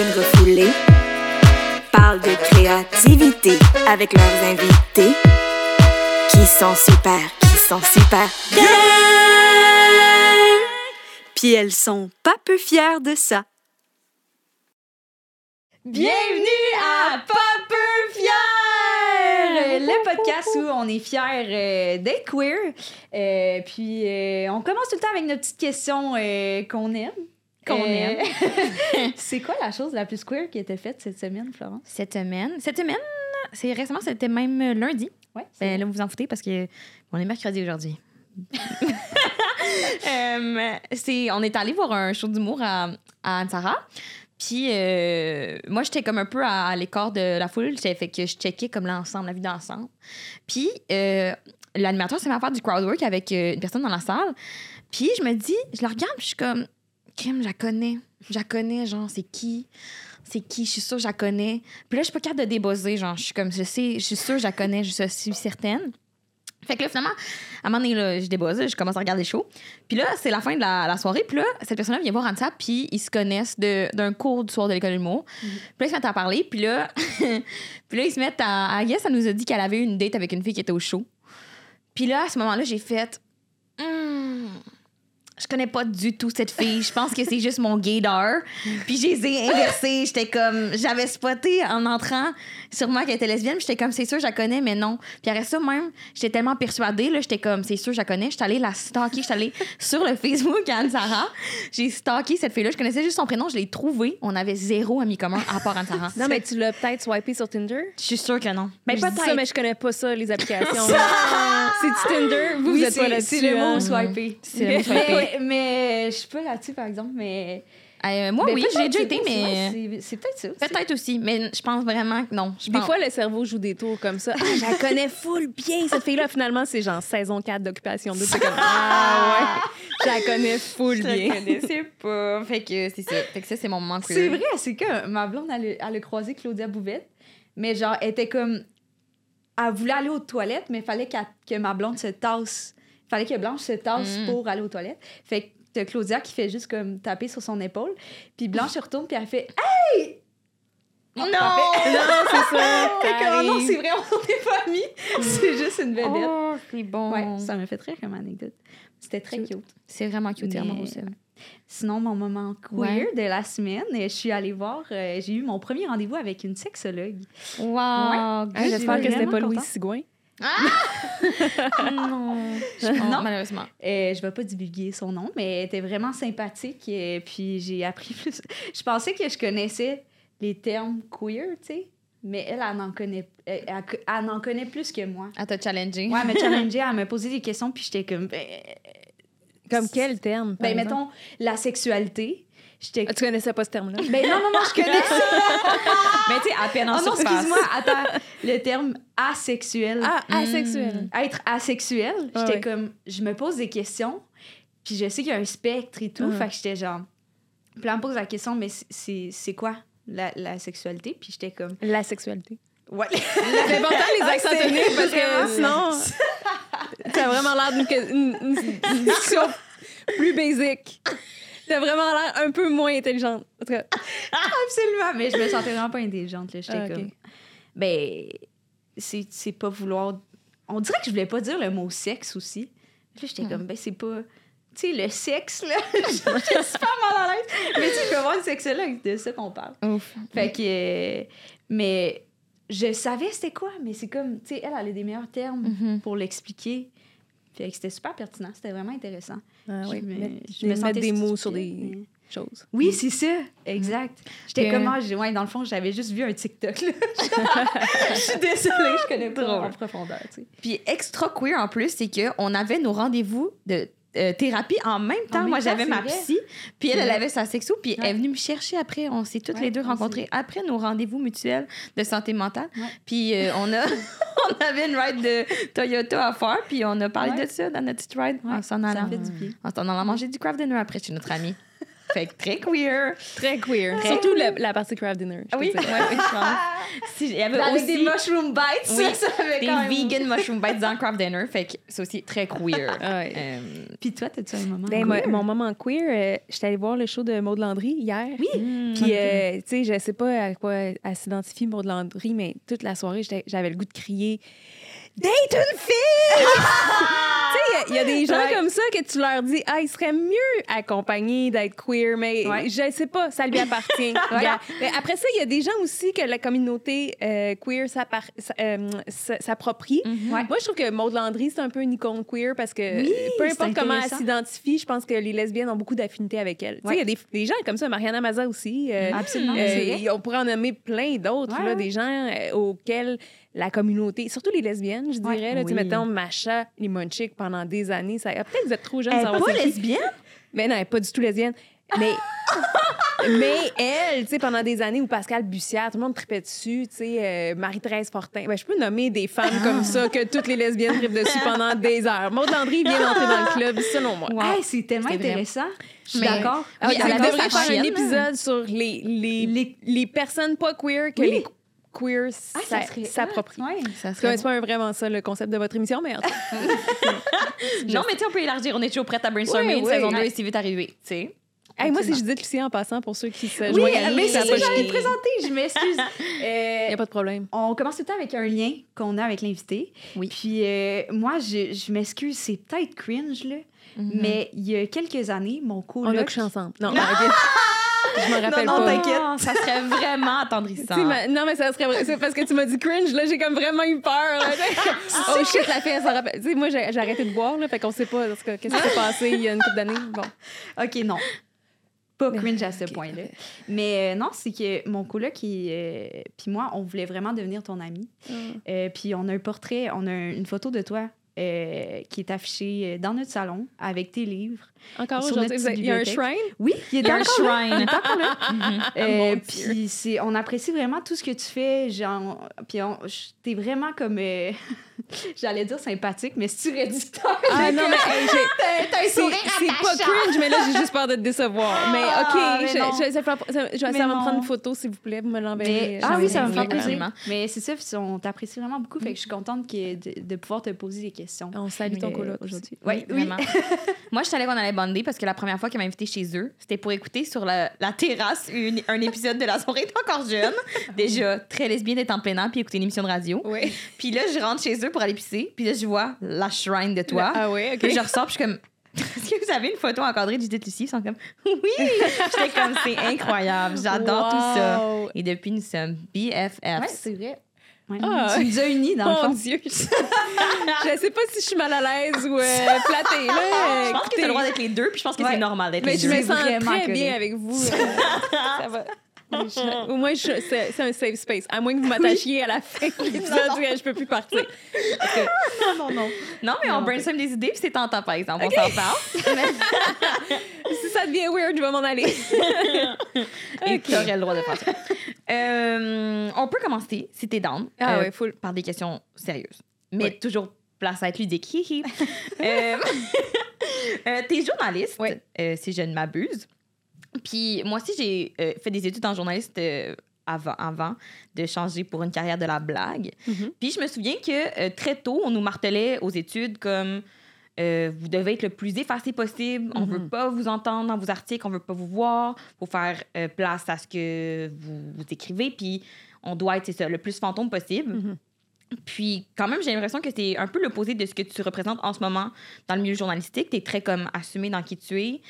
queens refoulées parlent de créativité avec leurs invités qui sont super, qui sont super bien. Puis elles sont pas peu fières de ça. Bienvenue à Pas peu fier! Le podcast où on est fiers euh, d'être queer. Euh, puis euh, on commence tout le temps avec nos petites questions euh, qu'on aime. Qu'on Euh, aime. C'est quoi la chose la plus queer qui a été faite cette semaine, Florence? Cette semaine, cette semaine, c'est récemment, c'était même euh, lundi. Ouais, Ben, là, vous vous en foutez parce que on est mercredi aujourd'hui. Euh, c'est, on est allé voir un show d'humour à, à Ansara. Puis euh, moi, j'étais comme un peu à, à l'écart de la foule. Fait que je checkais comme l'ensemble, la vie d'ensemble. Puis euh, l'animateur s'est mis à faire du crowdwork avec une personne dans la salle. Puis je me dis, je la regarde, puis je suis comme, Kim, je la connais. Je la connais, genre, c'est qui? C'est qui? Je suis sûre que je la connais. Puis là, je suis pas capable de débosser, genre, je suis comme, je sais, je suis sûre que je la connais, je suis certaine. Fait que là, finalement, à un moment donné, là, je débuzz, je commence à regarder le show. Puis là, c'est la fin de la, la soirée. Puis là, cette personne-là vient voir Ansa, puis ils se connaissent d'un cours du soir de l'école de l'humour. Puis là, ils se mettent à parler. Puis là, puis là ils se mettent à... à Yes, elle nous a dit qu'elle avait eu une date avec une fille qui était au show. Puis là, à ce moment-là, j'ai fait... Hmm, je connais pas du tout cette fille. Je pense que c'est juste mon gaydar. Puis je les ai inversés. J'étais comme... J'avais spoté en entrant sûrement qu'elle était lesbienne. J'étais comme, c'est sûr, je la connais, mais non. Puis après ça, même, j'étais tellement persuadée, là, j'étais comme, c'est sûr, je la connais. J'étais allée la stalker. J'étais allée sur le Facebook Anne-Sara. J'ai stalké cette fille-là. Je connaissais juste son prénom. Je l'ai trouvée. On avait zéro ami commun à part Anne-Sara. Non, mais tu l'as peut-être swipé sur Tinder? Je suis sûre que non. Ben, dis ça, ça, mais je connais pas ça, les applications. C'est-tu Tinder? Vous, Oui, vous êtes c'est- pas là-dessus. C'est le mot hein? swiper. C'est le mot swiper. Mais, mais je suis pas là-dessus, par exemple, mais... Euh, moi, mais oui, j'ai déjà c'est été, mais... c'est- peut-être ça aussi. Peut-être aussi, mais je pense vraiment que non. Des pense- fois, le cerveau joue des tours comme ça. Ah, je la connais full bien, cette fille-là. Finalement, c'est genre saison 4 d'Occupation 2. C'est comme, ah ouais, je la connais full je la bien. connaissais pas. Fait que c'est ça. Fait que ça, c'est mon moment. C'est vrai, c'est que ma blonde, elle, a- elle a croisé Claudia Bouvette, mais genre, elle était comme. Elle voulait aller aux toilettes, mais il fallait qu'elle- que ma blonde se tasse. Fallait que Blanche se tasse Mm. pour aller aux toilettes. Fait que t'as Claudia qui fait juste comme taper sur son épaule, puis Blanche se retourne, puis elle fait Hey! Non! Non, c'est ça. Fait que, oh non, c'est vrai, on n'est pas amis. c'est juste une vedette. Oh, c'est bon. Ouais, ça m'a fait rire comme anecdote. C'était très Cute. C'est vraiment cute. Mais- vraiment aussi. Sinon, mon moment queer Ouais. de la semaine, je suis allée voir, euh, j'ai eu mon premier rendez-vous avec une sexologue. Wow! Ah, J'espère que c'était pas Louis contente. Sigouin. non. Non. malheureusement. Euh, je vais pas divulguer son nom, mais elle était vraiment sympathique. Et puis j'ai appris plus. Je pensais que je connaissais les termes queer, tu sais, mais elle, elle en connaît, elle, elle- elle en connaît plus que moi. À te challenger. Ouais, elle me challengeait, elle me posait des questions, puis j'étais comme. Ben, Comme quel terme? ben, exemple? mettons, la sexualité. J'étais. Ah, tu connaissais pas ce terme-là? Ben non, non, non, je connais ça. Mais tu sais, à peine en Oh non, surface. excuse-moi, attends. Le terme asexuel. Ah, Mm. asexuel. Être asexuel, Ah j'étais ouais. comme. Je me pose des questions, puis je sais qu'il y a un spectre et tout. Fait que j'étais genre. Puis là, me pose la question, mais c'est- quoi la, la sexualité? Puis j'étais comme. La sexualité. Ouais. C'est important les accents c'est toniques parce que sinon, a vraiment l'air d'une une, une- une discussion plus basique. T'as vraiment l'air un peu moins intelligente. En tout cas, Absolument. Mais je me sentais vraiment pas intelligente. là. J'étais Ah, comme. Ben, c'est c'est pas vouloir. On dirait que je voulais pas dire le mot sexe aussi. Là, j'étais comme, ben, c'est pas. Tu sais, le sexe, là. J'étais super mal à l'aise. Mais tu sais, je peux voir une sexologue, c'est de ça qu'on parle. Ouf. Fait que. euh, mais je savais c'était quoi, mais c'est comme, tu sais, elle, elle a des meilleurs termes Mhm. pour l'expliquer. Fait que c'était super pertinent, c'était vraiment intéressant. ah, oui, je me, mais- je me sentais des mots sur des mais- choses. Oui, c'est ça, exact. J'étais Puis, comme, euh, ah, j'ai- ouais, dans le fond, j'avais juste vu un TikTok. là. je suis désolée, je connais pas Drôle. en profondeur, tu sais. Puis extra queer en plus, c'est qu'on avait nos rendez-vous de euh, thérapie en même temps. même Moi, j'avais ma psy, puis elle, avait sa sexo, puis elle est venue me chercher après. On s'est toutes Ouais, les deux on rencontrées après nos rendez-vous mutuels de santé mentale. Puis euh, on, a, on avait une ride de Toyota à faire, puis on a parlé de ça dans notre petite ride en s'en Ça allant. fait du bien. En s'en allant manger du craft dinner après chez notre ami. Fait que très queer. Très queer. Très- Surtout la, la partie craft dinner. je Ah oui, ouais, oui, je pense. Si, il y avait Avec aussi des mushroom bites, Oui, ça, avait des quand même- vegan mushroom bites dans Craft Dinner. Fait que c'est aussi très queer. Ouais. Euh, Puis toi, t'as-tu un moment? Ben, queer? mon moment queer, euh, j'étais allée voir le show de Maud Landry hier. Oui. Puis, euh, tu sais, je sais pas à quoi elle s'identifie, Maud Landry, mais toute la soirée, j'avais le goût de crier Date une fille! tu sais, il y a- il y, a des gens Ouais. comme ça que tu leur dis, ah, il serait mieux accompagné d'être queer, mais Ouais. je sais pas, ça lui appartient. Mais après ça, il y a des gens aussi que la communauté euh, queer euh, s'approprie. Ouais. Moi, je trouve que Maud Landry, c'est un peu une icône queer parce que Oui, peu importe comment elle s'identifie, je pense que les lesbiennes ont beaucoup d'affinités avec elle. Tu sais. Il y a des, des gens comme ça, Mariana Maza aussi. euh, Absolument, euh, on pourrait en nommer plein d'autres, des gens auxquels la communauté, surtout les lesbiennes, je dirais, là, tu Oui. mettons Macha Limonchik pendant des années. Ça, ah, peut-être que vous êtes trop jeune Elle pour est savoir pas lesbienne? Mais non, elle est pas du tout lesbienne. Mais, mais elle, tu sais, pendant des années où Pascal Bussière, tout le monde tripait dessus, tu sais, euh, Marie-Thérèse Fortin. Ben, je peux nommer des femmes comme ça que toutes les lesbiennes trippent dessus pendant des heures. Maud Landry vient d'entrer dans le club, selon moi. Hey, c'est tellement intéressant. Je suis d'accord. Ah oui, elle devrait faire un épisode sur les, les, les, personnes pas queer que Oui. les queers Ah, s'a- ça serait. Ouais. Ça cas, C'est pas vraiment ça le concept de votre émission, mais en Non, mais tu sais, on peut élargir. On est toujours prête à brainstormer. Oui, Une oui. saison 2 Ouais. est si vite arrivée. Tu sais. Hey, moi, c'est. Judith Lucie en passant pour ceux qui se Oui, joignent mais ça c'est a ça, j'allais présenter. Je m'excuse. Il Euh, n'y a pas de problème. on commence tout le temps avec un lien qu'on a avec l'invité. Oui. Puis euh, moi, je, je m'excuse, c'est peut-être cringe, là, mais il y a quelques années, mon On coloc... a couché ensemble. Non, ok. Je me rappelle non, pas. t'inquiète. Ah, ça serait vraiment attendrissant. Ma- Non, mais ça serait vrai. C'est parce que tu m'as dit cringe, là, j'ai comme vraiment eu peur. là. oh shit, la fille, elle s'en rappelle. Tu sais, moi, j'ai arrêté de boire, là, fait qu'on sait pas qu'est-ce qui s'est passé il y a une couple d'années. Bon. OK, non. Pas cringe à ce point-là. Mais euh, non, c'est que mon coloc, il, euh, puis moi, on voulait vraiment devenir ton ami. Euh, puis on a un portrait, on a un- une photo de toi euh, qui est affichée dans notre salon avec tes livres. Encore aujourd'hui, il y a un shrine? Oui, il est Il y a un encore là? shrine. Mon Dieu. puis c'est, on apprécie vraiment tout ce que tu fais. Genre, puis t'es vraiment comme, euh, j'allais dire sympathique, mais c'est réducteur? Ah non, mais T'as- un c'est sourire c'est pas cringe, mais là, j'ai juste peur de te décevoir. Mais Ah, OK, mais je, non. je, vais ça va prendre une photo, s'il vous plaît. Vous me l'enverrez. Ah oui, ça va me faire plaisir. Mais c'est ça, on t'apprécie vraiment beaucoup. Fait que je suis contente de, pouvoir te poser des questions. On salue ton coloc aujourd'hui. Oui, Oui. Moi, je savais qu'on parce que la première fois qu'elle m'a invité chez eux, c'était pour écouter sur la, la terrasse une- un épisode de La soirée est encore jeune. Déjà, très lesbienne d'être en plein air puis écouter une émission de radio. Oui. Puis là, je rentre chez eux pour aller pisser. Puis là, je vois la shrine de toi. Ah oui, OK. Puis je ressors, puis je suis comme. Est-ce que vous avez une photo encadrée de Judith Lucie? Ils sont comme. Oui! J'étais comme, c'est incroyable. J'adore tout ça. Et depuis, nous sommes BFFs. Ouais, c'est vrai. Ouais. Ah. Tu nous as unis, dans le Mon fond. Dieu. je sais pas si je suis mal à l'aise ou euh, flattée. Là. je pense que tu as le droit d'être les deux, puis je pense que Ouais. c'est normal d'être Mais les je deux. me sens très bien avec vous. ça va. Au moins, c'est un safe space. À moins que vous m'attachiez à la fin de l'épisode, je peux plus partir. Non, non, non. Non, mais on brainstorm des idées, puis c'est tentant, par exemple. On s'en parle. Si ça devient weird, je vais m'en aller. Et Ok. tu aurais le droit de faire ça. Euh, on peut commencer, si t'es down, Ah euh, ouais, full. par des questions sérieuses. Mais Ouais. toujours place à être ludique. Euh, euh, t'es journaliste, euh, si je ne m'abuse. Puis moi aussi, j'ai euh, fait des études en journaliste euh, avant, avant de changer pour une carrière de la blague. Mhm. Puis je me souviens que euh, très tôt, on nous martelait aux études comme euh, vous devez être le plus effacé possible. On Mhm. veut pas vous entendre dans vos articles, on veut pas vous voir. Faut faire euh, place à ce que vous, vous écrivez. Puis on doit être, ça, le plus fantôme possible. Mhm. Puis quand même, j'ai l'impression que c'est un peu l'opposé de ce que tu représentes en ce moment dans le milieu journalistique. Tu es très comme assumé dans qui tu es.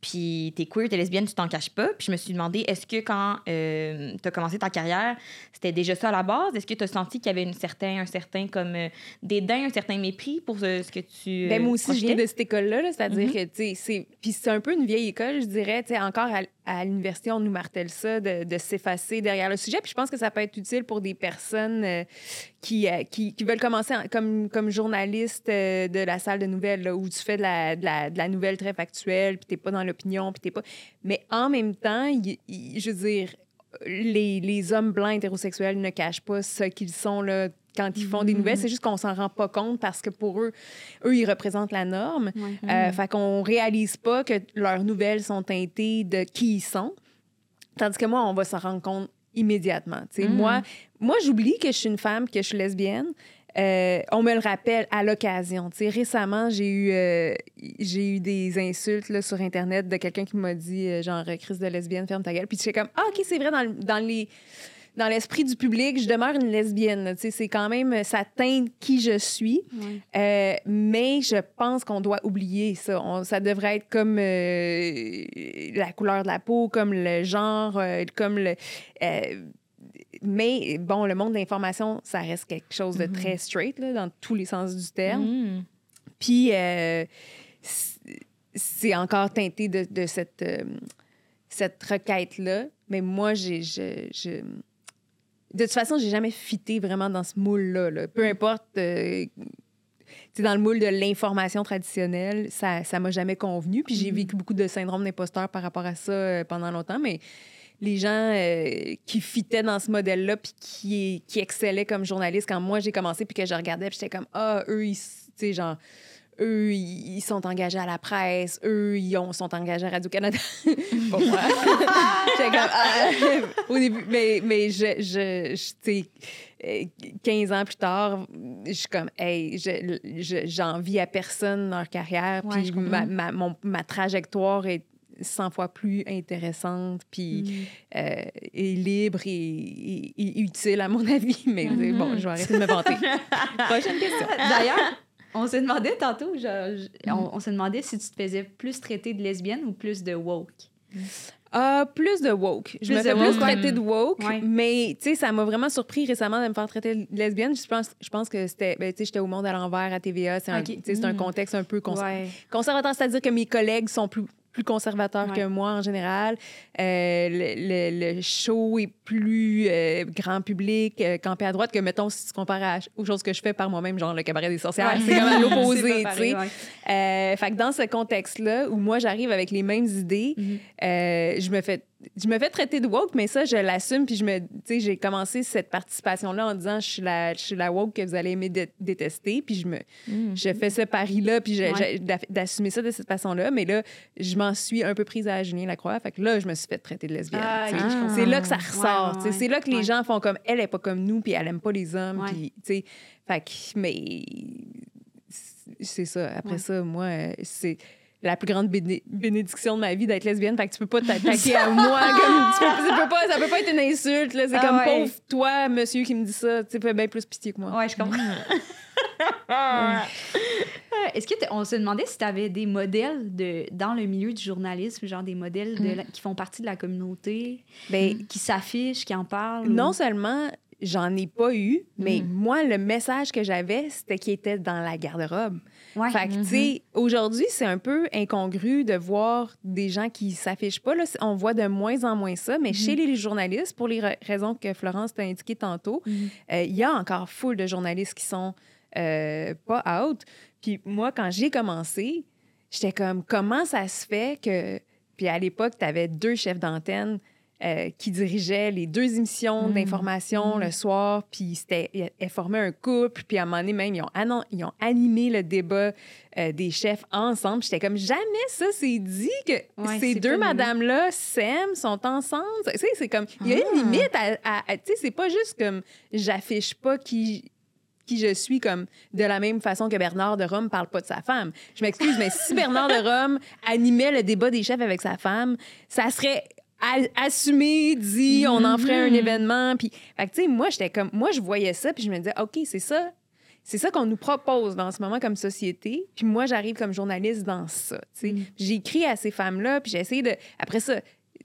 Puis t'es queer, t'es lesbienne, tu t'en caches pas. Puis je me suis demandé, est-ce que quand euh, tu as commencé ta carrière, c'était déjà ça à la base? Est-ce que tu as senti qu'il y avait une certain, un certain comme euh, dédain, un certain mépris pour euh, ce que tu. Ben, moi aussi, je viens de cette école-là, là, c'est-à-dire Mhm. que, tu sais, c'est... Puis c'est un peu une vieille école, je dirais, tu sais, encore à, à l'université, on nous martèle ça, de, s'effacer derrière le sujet, puis je pense que ça peut être utile pour des personnes euh, qui, euh, qui, qui veulent commencer en- comme, comme journaliste euh, de la salle de nouvelles, où tu fais de la, de la, nouvelle très factuelle, puis t'es pas dans l'opinion, puis t'es pas... Mais en même temps, je veux dire, les, les hommes blancs hétérosexuels ne cachent pas ce qu'ils sont là, quand ils font des nouvelles. C'est juste qu'on s'en rend pas compte parce que pour eux, eux, ils représentent la norme. Euh, fait qu'on réalise pas que leurs nouvelles sont teintées de qui ils sont. Tandis que moi, on va s'en rendre compte immédiatement. Sais, Moi, moi j'oublie que je suis une femme, que je suis lesbienne. Euh, on me le rappelle à l'occasion. Récemment, j'ai eu, euh, j'ai eu des insultes là, sur Internet de quelqu'un qui m'a dit, euh, genre, crise de lesbienne, ferme ta gueule. Puis j'étais comme, ah, OK, c'est vrai, dans, dans les dans l'esprit du public, je demeure une lesbienne. C'est quand même, ça teinte qui je suis. Euh, mais je pense qu'on doit oublier ça. On- ça devrait être comme euh, la couleur de la peau, comme le genre, euh, comme le. euh, mais bon, le monde de l'information, ça reste quelque chose de très straight, là, dans tous les sens du terme. Mm. Puis, euh, c'est- encore teinté de, de cette, euh, cette requête-là. Mais moi, j'ai. je- je- De toute façon, j'ai jamais fité vraiment dans ce moule-là. là. Peu importe. euh, tu dans le moule de l'information traditionnelle, ça ça m'a jamais convenu. Puis j'ai vécu beaucoup de syndrome d'imposteur par rapport à ça euh, pendant longtemps. Mais les gens euh, qui fitaient dans ce modèle-là puis qui, qui excellaient comme journalistes quand moi j'ai commencé puis que je regardais puis j'étais comme ah eux ils tu sais genre eux ils sont engagés à la presse eux ils ont- sont engagés à Radio Canada pas moi j'étais comme ah, au début mais mais je je, je- tu sais euh, 15 ans plus tard, je suis comme, hey, je- je- j'envie à personne leur carrière, Ouais, puis je comprends. ma, ma, mon- ma trajectoire est 100 fois plus intéressante, puis euh, et libre et, et- et utile, à mon avis. Mais euh, bon, je vais arrêter de me vanter. Prochaine question. D'ailleurs, on se demandait tantôt, genre, je- on, on se demandait si tu te faisais plus traiter de lesbienne ou plus de woke. Ah, plus de woke. Je Plus me fais plus traiter de woke, Ouais. mais tu sais, ça m'a vraiment surpris récemment de me faire traiter de lesbienne. Je pense, je pense que c'était, ben, tu sais, j'étais au monde à l'envers à TVA. C'est un, Mm. contexte un peu cons- Ouais. conservateur, c'est-à-dire que mes collègues sont plus plus conservateurs Ouais. que moi en général. Euh, le, le- le show est plus euh, grand public, euh, campé à droite, que mettons, si tu compares à- aux choses que je fais par moi-même, genre le cabaret des sorcières, Ouais. c'est comme à l'opposé, tu sais. ouais. Fait que dans ce contexte-là, où moi, j'arrive avec les mêmes idées, Mhm. euh, je me fais je me fais traiter de woke, mais ça, je l'assume. Puis je me, j'ai commencé cette participation-là en disant, je suis la, je suis la woke que vous allez aimer dé- détester. Puis je me, je fais ce pari-là, puis Ouais. d'assumer ça de cette façon-là. Mais là, je m'en suis un peu prise à Julien Lacroix. Fait que là, je me suis fait traiter de lesbienne. Ah. C'est là que ça ressort. ouais, ouais. C'est là que les gens font comme elle est pas comme nous, puis elle aime pas les hommes. Puis, tu sais, fait que, mais c'est ça. Après ça, moi, c'est la plus grande béné- bénédiction de ma vie d'être lesbienne. Fait que tu peux pas t'attaquer à moi. Comme, tu peux, tu peux pas, ça peut pas être une insulte. C'est Ah comme ouais. pauvre toi, monsieur, qui me dit ça. Tu fais bien plus pitié que moi. Ouais, je comprends. Euh, Est-ce que t- on se demandait si tu avais des modèles de dans le milieu du journalisme, genre des modèles de la- qui font partie de la communauté, Ben, qui s'affichent, qui en parlent non ou- seulement j'en ai pas eu, mais Mm. moi, le message que j'avais, c'était qu'il était dans la garde-robe. Ouais. Fait que, tu sais, aujourd'hui, c'est un peu incongru de voir des gens qui s'affichent pas. Là, on voit de moins en moins ça, mais chez les journalistes, pour les ra- raisons que Florence t'a indiquées tantôt, Mhm. euh, il y a encore full de journalistes qui sont euh, pas out. Puis moi, quand j'ai commencé, j'étais comme, comment ça se fait que... Puis à l'époque, tu avais deux chefs d'antenne euh, qui dirigeaient les deux émissions Mhm. d'information le soir, puis c'était, elles formaient un couple, puis à un moment donné, même, ils ont, annon- ils ont animé le débat euh, des chefs ensemble. J'étais comme, jamais ça s'est dit que Ouais, ces c'est deux madames-là s'aiment, sont ensemble. Tu sais, c'est comme, il y a Ah. une limite à... à- à- tu sais, c'est pas juste comme, j'affiche pas qui qui je suis comme de la même façon que Bernard de Rome parle pas de sa femme. Je m'excuse, mais si Bernard de Rome animait le débat des chefs avec sa femme, ça serait assumé, dit, on en ferait un événement. Puis, fait que, tu sais, moi, j'étais comme, moi, je voyais ça, puis je me disais, OK, c'est ça. C'est ça qu'on nous propose dans ce moment comme société. Puis moi, j'arrive comme journaliste dans ça. tu sais. J'ai écrit à ces femmes-là, puis j'ai essayé de... Après ça,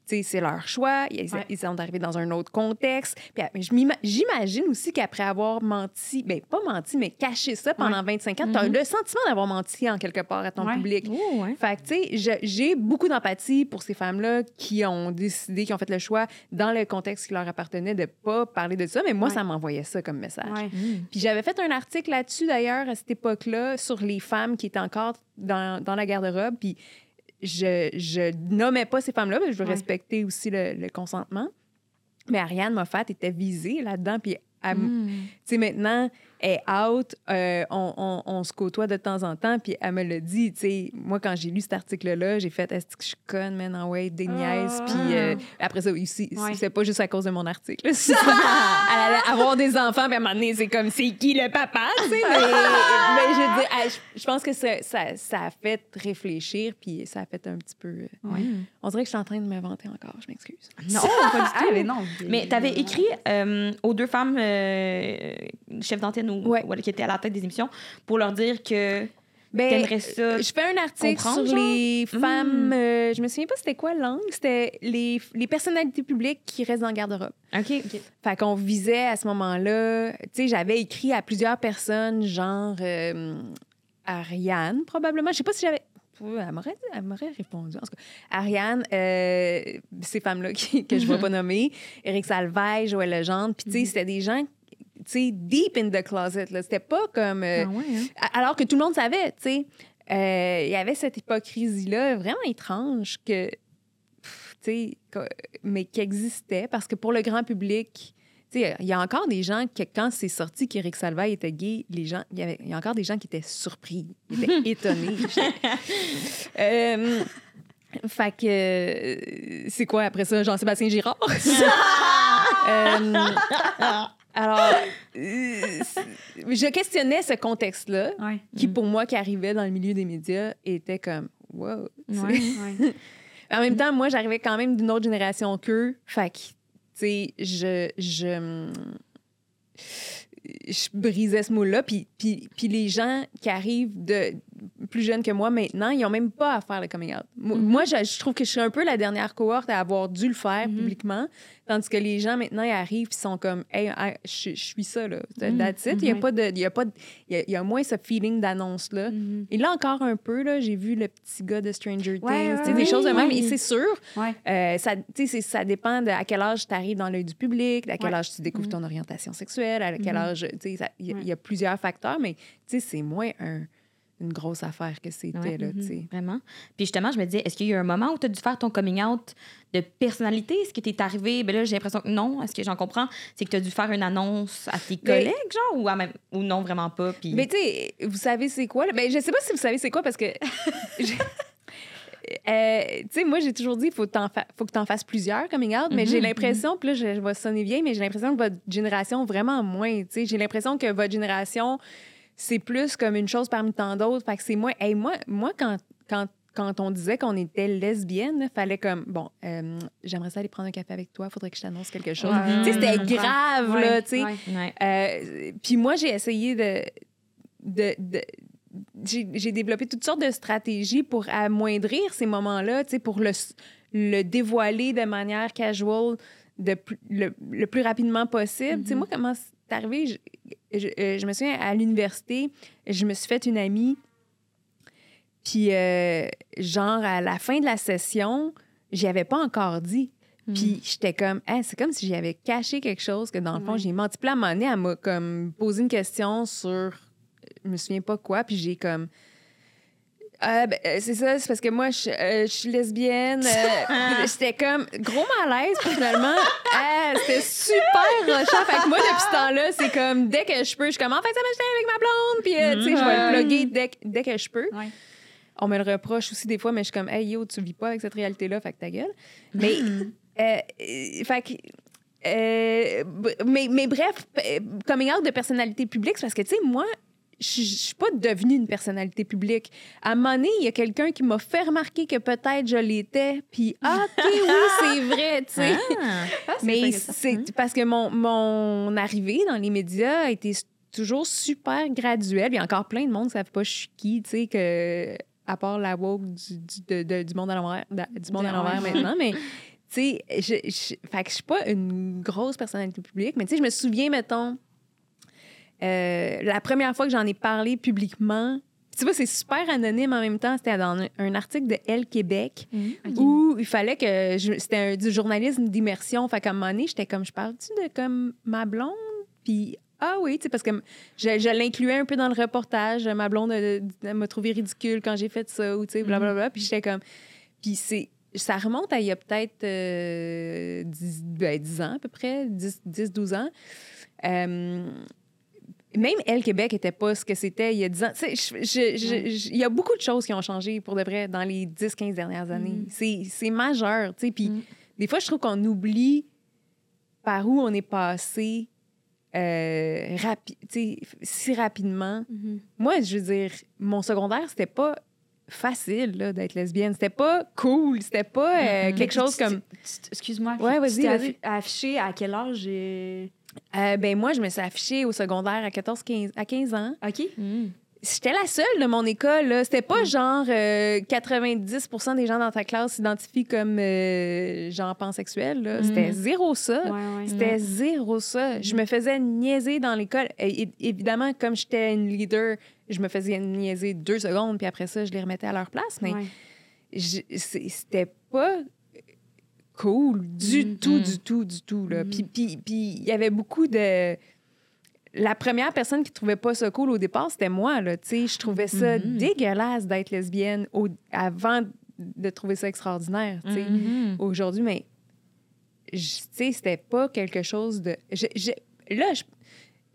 c'est leur choix. Ils, Ouais. ils sont arrivés dans un autre contexte. Puis m'ima- j'imagine aussi qu'après avoir menti, ben pas menti, mais caché ça pendant 25 ans, tu as le sentiment d'avoir menti en quelque part à ton Ouais. public. Oh, ouais. Fait que, tu sais, j'ai beaucoup d'empathie pour ces femmes-là qui ont décidé, qui ont fait le choix, dans le contexte qui leur appartenait, de pas parler de ça. Mais moi, Ouais. ça m'envoyait ça comme message. Ouais. Puis j'avais fait un article là-dessus, d'ailleurs, à cette époque-là, sur les femmes qui étaient encore dans, dans la garde-robe. Puis je, je nommais pas ces femmes-là, mais je veux Ouais. respecter aussi le, le consentement. Mais Ariane Moffat était visée là-dedans, puis elle- Mm. tu sais, maintenant, est out, euh, on, on- on se côtoie de temps en temps, puis elle me l'a dit, tu sais, moi, quand j'ai lu cet article-là, j'ai fait, est-ce que je suis conne, man, en way, des niaises, Ah. puis euh, après ça, Ouais. c'est pas juste à cause de mon article. Elle allait avoir des enfants, puis à un moment donné, c'est comme, c'est qui le papa, tu sais, mais, mais je, elle, je, je pense que ça, ça, ça a fait réfléchir, puis ça a fait un petit peu... euh, On dirait que je suis en train de me vanter encore, je m'excuse. Non, pas du Ah, tout. mais non. Mais tu avais écrit aux deux femmes chefs d'antenne ou, Ouais. qui étaient à la tête des émissions pour leur dire que Ben, t'aimerais ça. Je fais un article sur genre? les femmes. Mm. euh, je me souviens pas c'était quoi l'angle. C'était les, les personnalités publiques qui restent dans le garde-robe. OK. Fait qu'on visait à ce moment-là. Tu sais, j'avais écrit à plusieurs personnes, genre euh, Ariane, probablement. Je sais pas si j'avais. Elle m'aurait, elle m'aurait répondu. En tout cas, Ariane, euh, ces femmes-là que je ne vais pas nommer, Éric Salvaille, Joël Legendre. Puis, tu sais, c'était des gens, sais, deep in the closet. C'était pas comme. euh, Ah ouais, hein? Alors que tout le monde savait, tu sais. Euh, Il y avait cette hypocrisie-là vraiment étrange que, pff, tu sais, que- mais qui existait parce que pour le grand public, tu sais, il y a encore des gens que quand c'est sorti qu'Éric Salvaille était gay, les gens, il y, y a encore des gens qui étaient surpris, qui étaient étonnés. euh, fait que euh, c'est quoi après ça, Jean-Sébastien Girard? Euh, alors, euh, je questionnais ce contexte-là Ouais. qui, pour moi, qui arrivait dans le milieu des médias, était comme wow. Ouais. En même temps, moi, j'arrivais quand même d'une autre génération qu'eux. Fait que, tu sais, je, je, je brisais ce mot-là. Puis, puis, puis les gens qui arrivent de plus jeunes que moi maintenant, ils n'ont même pas à faire le coming out. Mo- Moi, je, je trouve que je suis un peu la dernière cohorte à avoir dû le faire publiquement, tandis que les gens maintenant, ils arrivent et sont comme, hey, je, je suis ça, là. That's it. Il y a pas de. Il y a, pas de- il y a, il y a moins ce feeling d'annonce-là. Et là, encore un peu, là, j'ai vu le petit gars de Stranger Things, Ouais, des choses de même. Et c'est sûr, Ouais. euh, ça, ça dépend de à quel âge tu arrives dans l'œil du public, à quel âge tu découvres ton orientation sexuelle, à quel âge. y, il y a plusieurs facteurs, mais tu sais, c'est moins un- une grosse affaire que c'était. Ouais. là, tu sais. Vraiment. Puis justement, je me disais, est-ce qu'il y a eu un moment où tu as dû faire ton coming out de personnalité? Est-ce que tu es arrivé? Ben là, j'ai l'impression que non. Est-ce que j'en comprends? C'est que tu as dû faire une annonce à tes Mais- collègues, genre, ou, à même- ou non, vraiment pas? Puis... Mais tu sais, vous savez c'est quoi? là? Ben, je sais pas si vous savez c'est quoi parce que. je- Euh, tu sais, moi, j'ai toujours dit, il faut, fa- faut que tu en fasses plusieurs coming out, mais j'ai l'impression, puis là, je, je vais sonner vieille, mais j'ai l'impression que votre génération, vraiment moins. Tu sais, j'ai l'impression que votre génération, c'est plus comme une chose parmi tant d'autres. Fait que c'est moins. Hey, moi, moi quand, quand, quand on disait qu'on était lesbienne, il fallait comme, bon, euh, j'aimerais ça aller prendre un café avec toi, faudrait que je t'annonce quelque chose. Ouais, tu sais, c'était grave, Ouais, là, tu sais. ouais. Euh, puis moi, j'ai essayé de. de, de- j'ai développé toutes sortes de stratégies pour amoindrir ces moments-là, tu sais, pour le, le dévoiler de manière casual de le, le plus rapidement possible. Tu sais, moi, comment c'est arrivé? Je, je- euh, je me souviens, à l'université, je me suis fait une amie. Puis, euh, genre, à la fin de la session, j'y avais pas encore dit. Puis j'étais comme, Hein, c'est comme si j'avais caché quelque chose que dans le fond, j'ai menti. Puis à un moment donné, elle m'a comme posé une question sur, je me souviens pas quoi, puis j'ai comme, Ah, ben, euh, c'est ça, c'est parce que moi, je, euh, je suis lesbienne. euh, j'étais comme, gros malaise, puis finalement, ah, c'était super rochant. Fait que moi, depuis ce temps-là, c'est comme, dès que je peux, je suis comme, en fait, ça m'acheter avec ma blonde, puis euh, tu sais, je vais le plugger dès, que- dès que je peux. Ouais. On me le reproche aussi des fois, mais je suis comme, hey yo, tu vis pas avec cette réalité-là, fait que ta gueule. Mais, euh, euh, fait que. euh, mais, mais bref, euh, coming out de personnalité publique, c'est parce que, tu sais, moi, je je suis pas devenue une personnalité publique. À un moment donné, il y a quelqu'un qui m'a fait remarquer que peut-être je l'étais, puis, ah, OK, oui, c'est vrai, tu sais. Ah. Mais intéressant. c'est parce que mon, mon arrivée dans les médias a été toujours super graduelle. Il y a encore plein de monde qui ne savent pas je suis qui, tu sais, que, à part la woke du, du, de- de- du monde à l'envers, du monde à l'envers Ouais. maintenant. Mais, tu sais, je, je, fait que je suis pas une grosse personnalité publique, mais tu sais, je me souviens, mettons, euh, la première fois que j'en ai parlé publiquement, tu vois, c'est super anonyme en même temps. C'était dans un, un article de Elle Québec où il fallait que. C'était du journalisme d'immersion. Fait qu'à un moment donné, j'étais comme, je parle-tu de comme ma blonde? Puis, ah oui, tu sais, parce que je, je l'incluais un peu dans le reportage. Ma blonde elle m'a trouvé ridicule quand j'ai fait ça, ou tu sais, blablabla. Puis j'étais comme. Puis c'est. ça remonte à il y a peut-être euh, 10, ben, 10 ans à peu près, 10, 10 12 ans. Euh, même Elle Québec n'était pas ce que c'était il y a 10 ans. Il y a beaucoup de choses qui ont changé pour de vrai dans les 10-15 dernières années. C'est- C'est majeur. Puis Mm. des fois, je trouve qu'on oublie par où on est passé euh, rapi- si rapidement. Mhm. Moi, je veux dire, mon secondaire, c'était pas facile d'être lesbienne. C'était pas cool. C'était pas euh, quelque chose comme. Excuse-moi. Ouais, vas-y, affiché à quel âge? euh, Euh, ben moi, je me suis affichée au secondaire à 14, 15, à 15 ans. OK. Mm. J'étais la seule de mon école. C'était pas genre euh, 90% des gens dans ta classe s'identifient comme euh, genre pansexuel. là. C'était Mm. zéro ça. Ouais, ouais. C'était zéro ça. Je me faisais niaiser dans l'école. Évidemment, comme j'étais une leader, je me faisais niaiser deux secondes, puis après ça, je les remettais à leur place. Mais Ouais. c'était pas cool du Mhm. tout, du tout, du tout. Là. Mhm. Puis- Puis puis il y avait beaucoup de... La première personne qui trouvait pas ça cool au départ, c'était moi. Là, je trouvais ça Mhm. dégueulasse d'être lesbienne au- avant de trouver ça extraordinaire. Mhm. Aujourd'hui, mais c'était pas quelque chose de... je- je- là, je,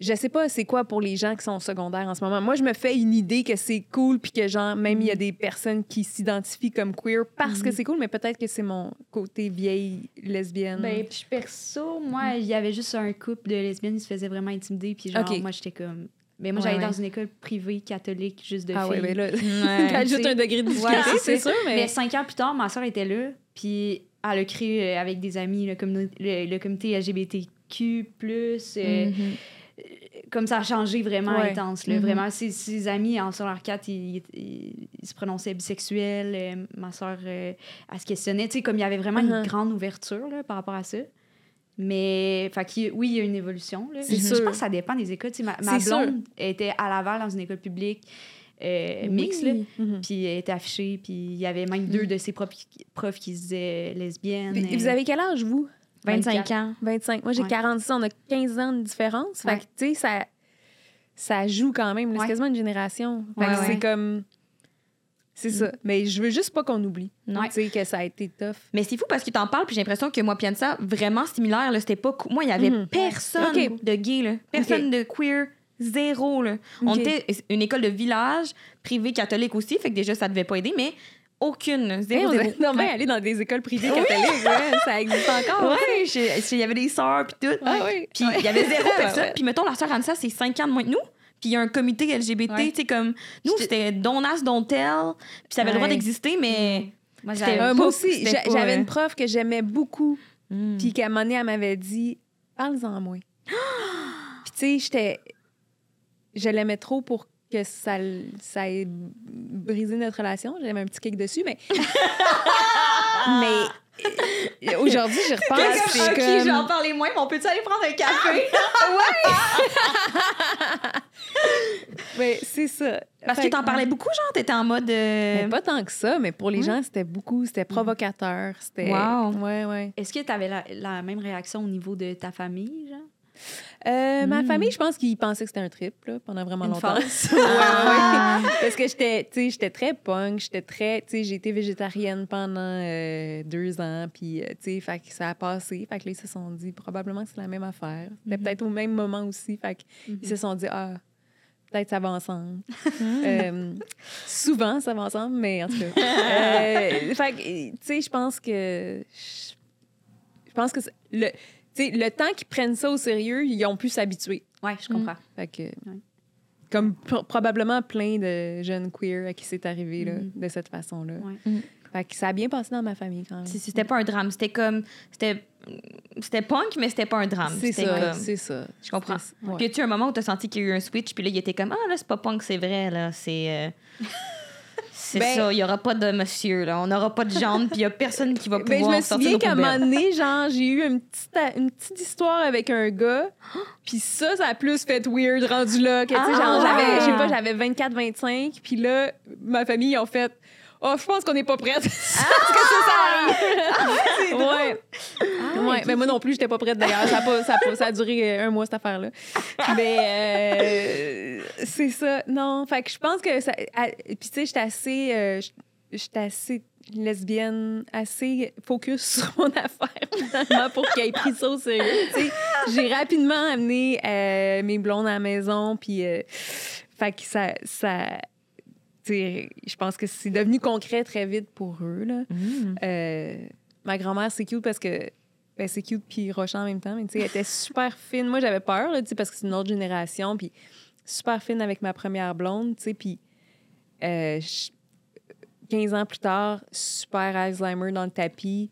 je sais pas c'est quoi pour les gens qui sont au secondaire en ce moment. Moi, je me fais une idée que c'est cool, puis que genre, même il y a des personnes qui s'identifient comme queer parce que Mhm. c'est cool, mais peut-être que c'est mon côté vieille lesbienne. Ben, puis perso, moi, il y avait juste un couple de lesbiennes qui se faisaient vraiment intimider. Puis genre, moi, j'étais comme... Mais moi, Ouais, j'allais ouais. dans une école privée catholique juste de ah filles. ouais, ben là, Ouais. sais. un degré de difficulté, c'est sûr, mais... Mais cinq ans plus tard, ma soeur était là, puis elle a créé euh, avec des amis le, commun- le, le comité LGBTQ+. euh. Comme ça a changé vraiment Ouais. intense. Là, Mhm. Vraiment, ses, ses amis en secondaire 4, ils, ils- ils se prononçaient bisexuels. euh, ma soeur, elle se questionnait. Tu sais, comme il y avait vraiment Uh-huh. une grande ouverture là, par rapport à ça. Mais, fait oui, il y a une évolution. là. Je sûr. pense que ça dépend des écoles. Ma ma sûr. blonde était à Laval dans une école publique euh, mixte. Oui. Mhm. Puis elle était affichée, puis il y avait même deux de ses profs, profs qui se disaient lesbiennes. Euh, Vous avez quel âge, vous? 25 ans. 25. Moi, j'ai Ouais. 46, on a 15 ans de différence. Fait que, tu sais, ça, ça joue quand même. C'est quasiment une génération. Fait que c'est comme. C'est ça. Mais je veux juste pas qu'on oublie. Non. Tu sais, que ça a été tough. Mais c'est fou parce que t'en parles, puis j'ai l'impression que moi, Pianza, vraiment similaire, c'était pas. Moi, il y avait Mhm. personne de gay, là. Personne de queer. Zéro, là. On était une école de village, privée catholique aussi, fait que déjà, ça devait pas aider, mais aucune. Hey, Zéro, on zéro. non, ben, aller dans des écoles privées catholiques. ouais, ça existe encore. J'ai- il y avait des sœurs, puis tout. Ah oui. Puis il y avait zéro personne. Puis mettons, la sœur Anissa, c'est 5 ans de moins que nous. Puis il y a un comité LGBT, tu sais, comme. Nous, c'était Don't Ask, Don't Tell. Puis ça avait le droit d'exister, mais. Moi, j'avais- Euh, moi pas- aussi, j'avais euh, une prof que j'aimais beaucoup. Mm. Puis qu'à un moment donné, elle m'avait dit Parle-en moins. Puis tu sais, j'étais. Je l'aimais trop pour que ça, ça ait brisé notre relation. J'avais un petit kick dessus, mais. mais euh, aujourd'hui, je repense. Ok, c'est comme- j'en parlais moins, mais on peut-tu aller prendre un café? Mais c'est ça. Parce que Fait t'en parlais beaucoup, genre, t'étais en mode. euh, Mais pas tant que ça, mais pour les Ouais. gens, c'était beaucoup. C'était provocateur. C'était. Wow. Ouais, ouais. Est-ce que tu avais la, la même réaction au niveau de ta famille, genre? Euh, Ma Mm. famille, je pense qu'ils pensaient que c'était un trip là, pendant vraiment Une longtemps. phase. Ouais, ouais, Ah. Parce que j'étais, tu sais, j'étais très punk, j'étais très, tu sais, j'ai été végétarienne pendant euh, deux ans, puis, euh, tu sais, ça a passé. Fait que là, ils se sont dit probablement que c'est la même affaire. C'était Mhm. peut-être au même moment aussi. Fait qu'ils se sont dit, ah, peut-être ça va ensemble. Euh, souvent, ça va ensemble, mais en tout cas. Fait tu sais, je pense que. Je pense que le, sais, le temps qu'ils prennent ça au sérieux, ils ont pu s'habituer. Ouais, je comprends. Fait que, comme pro- probablement plein de jeunes queer à qui c'est arrivé là, Mhm. de cette façon-là. Ouais. Mhm. Fait que ça a bien passé dans ma famille quand même. C'était pas un drame. C'était comme. C'était. C'était punk, mais c'était pas un drame. C'est ça, comme- c'est ça. Je comprends. Puis y a-tu un moment où t'as senti qu'il y a eu un switch, puis là, il était comme Ah, là, c'est pas punk, c'est vrai, là. C'est. euh, C'est Ben- ça, il y aura pas de monsieur, là. On n'aura pas de jambes, puis il y a personne qui va Ben, pouvoir je me sortir souviens qu'à un moment donné, genre, j'ai eu une petite, une petite histoire avec un gars. Puis ça, ça a plus fait weird rendu là. Que, tu sais, Ah! genre, j'avais, je sais pas, j'avais 24, 25. Puis là, ma famille, ils ont fait Oh, je pense qu'on n'est pas prête. Parce que ça, ça arrive. ouais. ouais. Mais moi non plus, j'étais pas prête d'ailleurs. Ça a, ça, ça duré euh, un mois, cette affaire-là. Mais euh, c'est ça. Non. Fait que je pense que ça. Puis tu sais, j'étais assez. euh, j'étais assez lesbienne assez focus sur mon affaire, finalement, pour qu'elle ait pris ça au sérieux. Tu sais, J'ai rapidement amené euh, mes blondes à la maison, puis... euh, fait que ça... ça je pense que c'est devenu concret très vite pour eux, là. Mm. Euh, ma grand-mère, c'est cute parce que. Ben, c'est cute puis rochant en même temps, mais elle était super fine. Moi, j'avais peur, là, parce que c'est une autre génération, puis super fine avec ma première blonde, puis euh, je- 15 ans plus tard, super Alzheimer dans le tapis.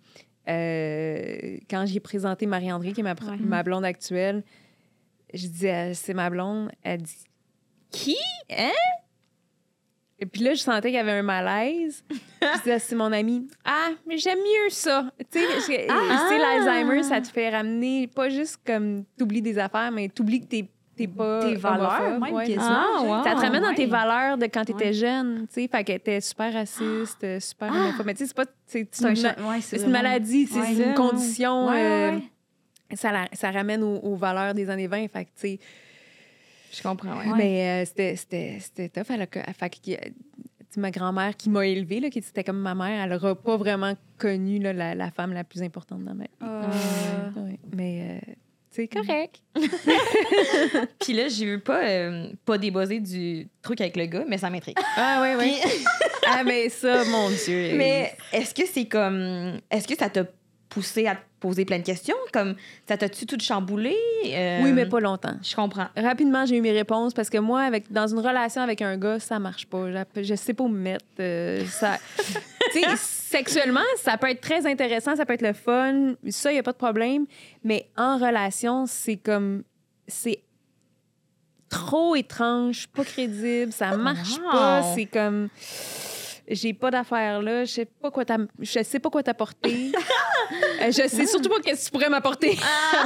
Euh, quand j'ai présenté Marie-André, qui est ma, pr- Ouais. ma blonde actuelle, je disais, c'est ma blonde. Elle dit, qui? Hein? Et puis là, je sentais qu'il y avait un malaise. Je disais, c'est mon ami. Ah, mais j'aime mieux ça. Tu sais, que, Ah! tu sais, l'Alzheimer, ça te fait ramener, pas juste comme t'oublies des affaires, mais t'oublies que t'es t'es pas Tes valeurs, même, ouais. Ah, wow. Ça te ramène dans tes valeurs de quand t'étais Ouais. jeune, tu sais. Fait qu'elle était super raciste, euh, super. Mais tu sais, c'est pas... C'est C'est un une, maladie, c'est une condition. Euh, ça, la- ça ramène aux, aux valeurs des années 20. Fait que, tu sais... Je comprends. Ouais. Mais euh, c'était- c'était c'était tough. Elle a, co- fait que, ma grand-mère qui m'a élevée, là, qui était comme ma mère, elle n'aura pas vraiment connu là, la, la femme la plus importante dans ma vie. Euh, Ouais. Mais euh, c'est correct. Puis là, j'ai eu pas, euh, pas débossé du truc avec le gars, mais ça m'intrigue. Ah oui, oui. Puis- ah, mais ça, mon Dieu. mais est-ce que c'est comme. Est-ce que ça t'a poussé à te poser plein de questions? Comme, ça t'a-tu tout chamboulé? Euh, Oui, mais pas longtemps. Je comprends. Rapidement, j'ai eu mes réponses parce que moi, avec, dans une relation avec un gars, ça marche pas. Je, sais pas où me mettre. euh, ça, tu sais, sexuellement, ça peut être très intéressant, ça peut être le fun. Ça, il n'y a pas de problème. Mais en relation, c'est comme. C'est trop étrange, pas crédible, ça marche pas. C'est comme. J'ai pas d'affaires là, je sais pas quoi je sais pas quoi t'apporter. Euh, je sais surtout pas qu'est-ce que tu pourrais m'apporter.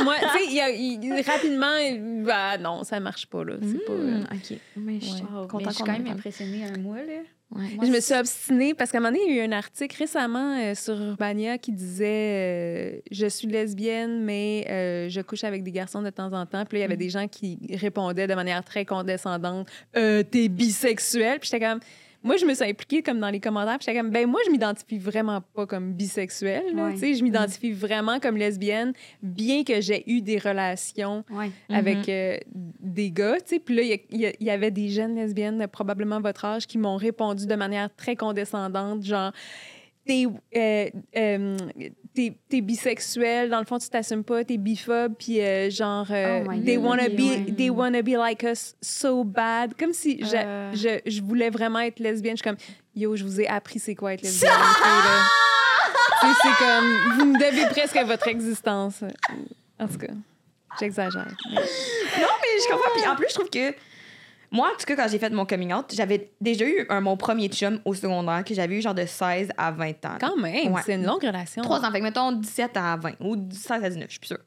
Moi, tu sais, il rapidement, il- bah non, ça marche pas là. C'est pas. euh, Hmm, OK. Mais je suis Ouais. contente quand même impressionnée un mois, là. Ouais. Moi, Je me suis obstinée parce qu'à un moment donné, il y a eu un article récemment euh, sur Urbania qui disait euh, Je suis lesbienne, mais euh, je couche avec des garçons de temps en temps. Puis là, il y avait des gens qui répondaient de manière très condescendante euh, T'es bisexuel. Puis j'étais comme. Moi, je me suis impliquée comme dans les commentaires. Puis j'étais comme, ben moi, je m'identifie vraiment pas comme bisexuelle. là. Ouais. Tu sais, je m'identifie vraiment comme lesbienne, bien que j'ai eu des relations Ouais. avec euh, des gars, tu sais. Puis là, il y y, avait des jeunes lesbiennes, probablement votre âge, qui m'ont répondu de manière très condescendante, genre, t'es euh, euh, t'es- bisexuel, dans le fond, tu t'assumes pas, t'es biphobe, puis euh, genre, euh, Oh they, wanna be, Ouais. they wanna be like us so bad. Comme si je, Euh. je, je voulais vraiment être lesbienne. Je suis comme, yo, je vous ai appris c'est quoi être lesbienne. c'est comme, vous me devez presque votre existence. En tout cas, j'exagère. mais- Non, mais je comprends. Puis en plus, je trouve que moi, en tout cas, quand j'ai fait mon coming out, j'avais déjà eu un, mon premier chum au secondaire que j'avais eu genre de 16 à 20 ans. Quand même, Ouais. c'est une longue relation. Trois ans, fait que mettons 17 à 20 ou 16 à 19, je suis plus sûre.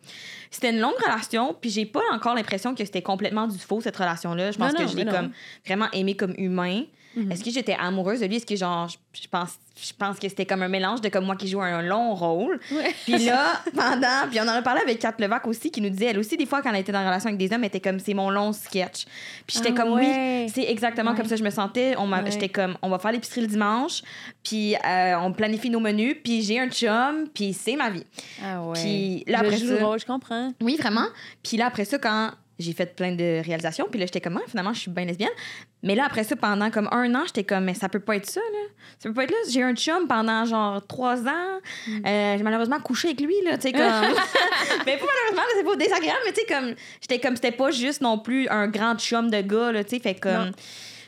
C'était une longue relation, puis j'ai pas encore l'impression que c'était complètement du faux, cette relation-là. Je pense Non, que non, je l'ai comme vraiment aimé comme humain. Mhm. Est-ce que j'étais amoureuse de lui? Est-ce que genre, je, pense, je pense que c'était comme un mélange de comme moi qui joue un long rôle. Ouais. Puis là, pendant, puis on en a parlé avec Kat Levac aussi, qui nous disait, elle aussi, des fois, quand elle était dans une relation avec des hommes, elle était comme, c'est mon long sketch. Puis j'étais Ah comme, ouais. oui, c'est exactement Ouais. comme ça que je me sentais. On. J'étais comme, on va faire l'épicerie le dimanche, puis euh, on planifie nos menus, puis j'ai un chum, puis c'est ma vie. Ah ouais. Puis là, après ça- je comprends. Oui, vraiment. Puis là, après ça, quand j'ai fait plein de réalisations, puis là, j'étais comme, Ah, finalement, je suis bien lesbienne. Mais là, après ça, pendant comme un an, j'étais comme, mais ça peut pas être ça, là. Ça peut pas être là. J'ai un chum pendant genre trois ans. Euh, j'ai malheureusement couché avec lui, là, tu sais, comme. mais pas malheureusement, c'est pas désagréable, mais tu sais, comme, j'étais comme, c'était pas juste non plus un grand chum de gars, là, tu sais, fait comme. Non.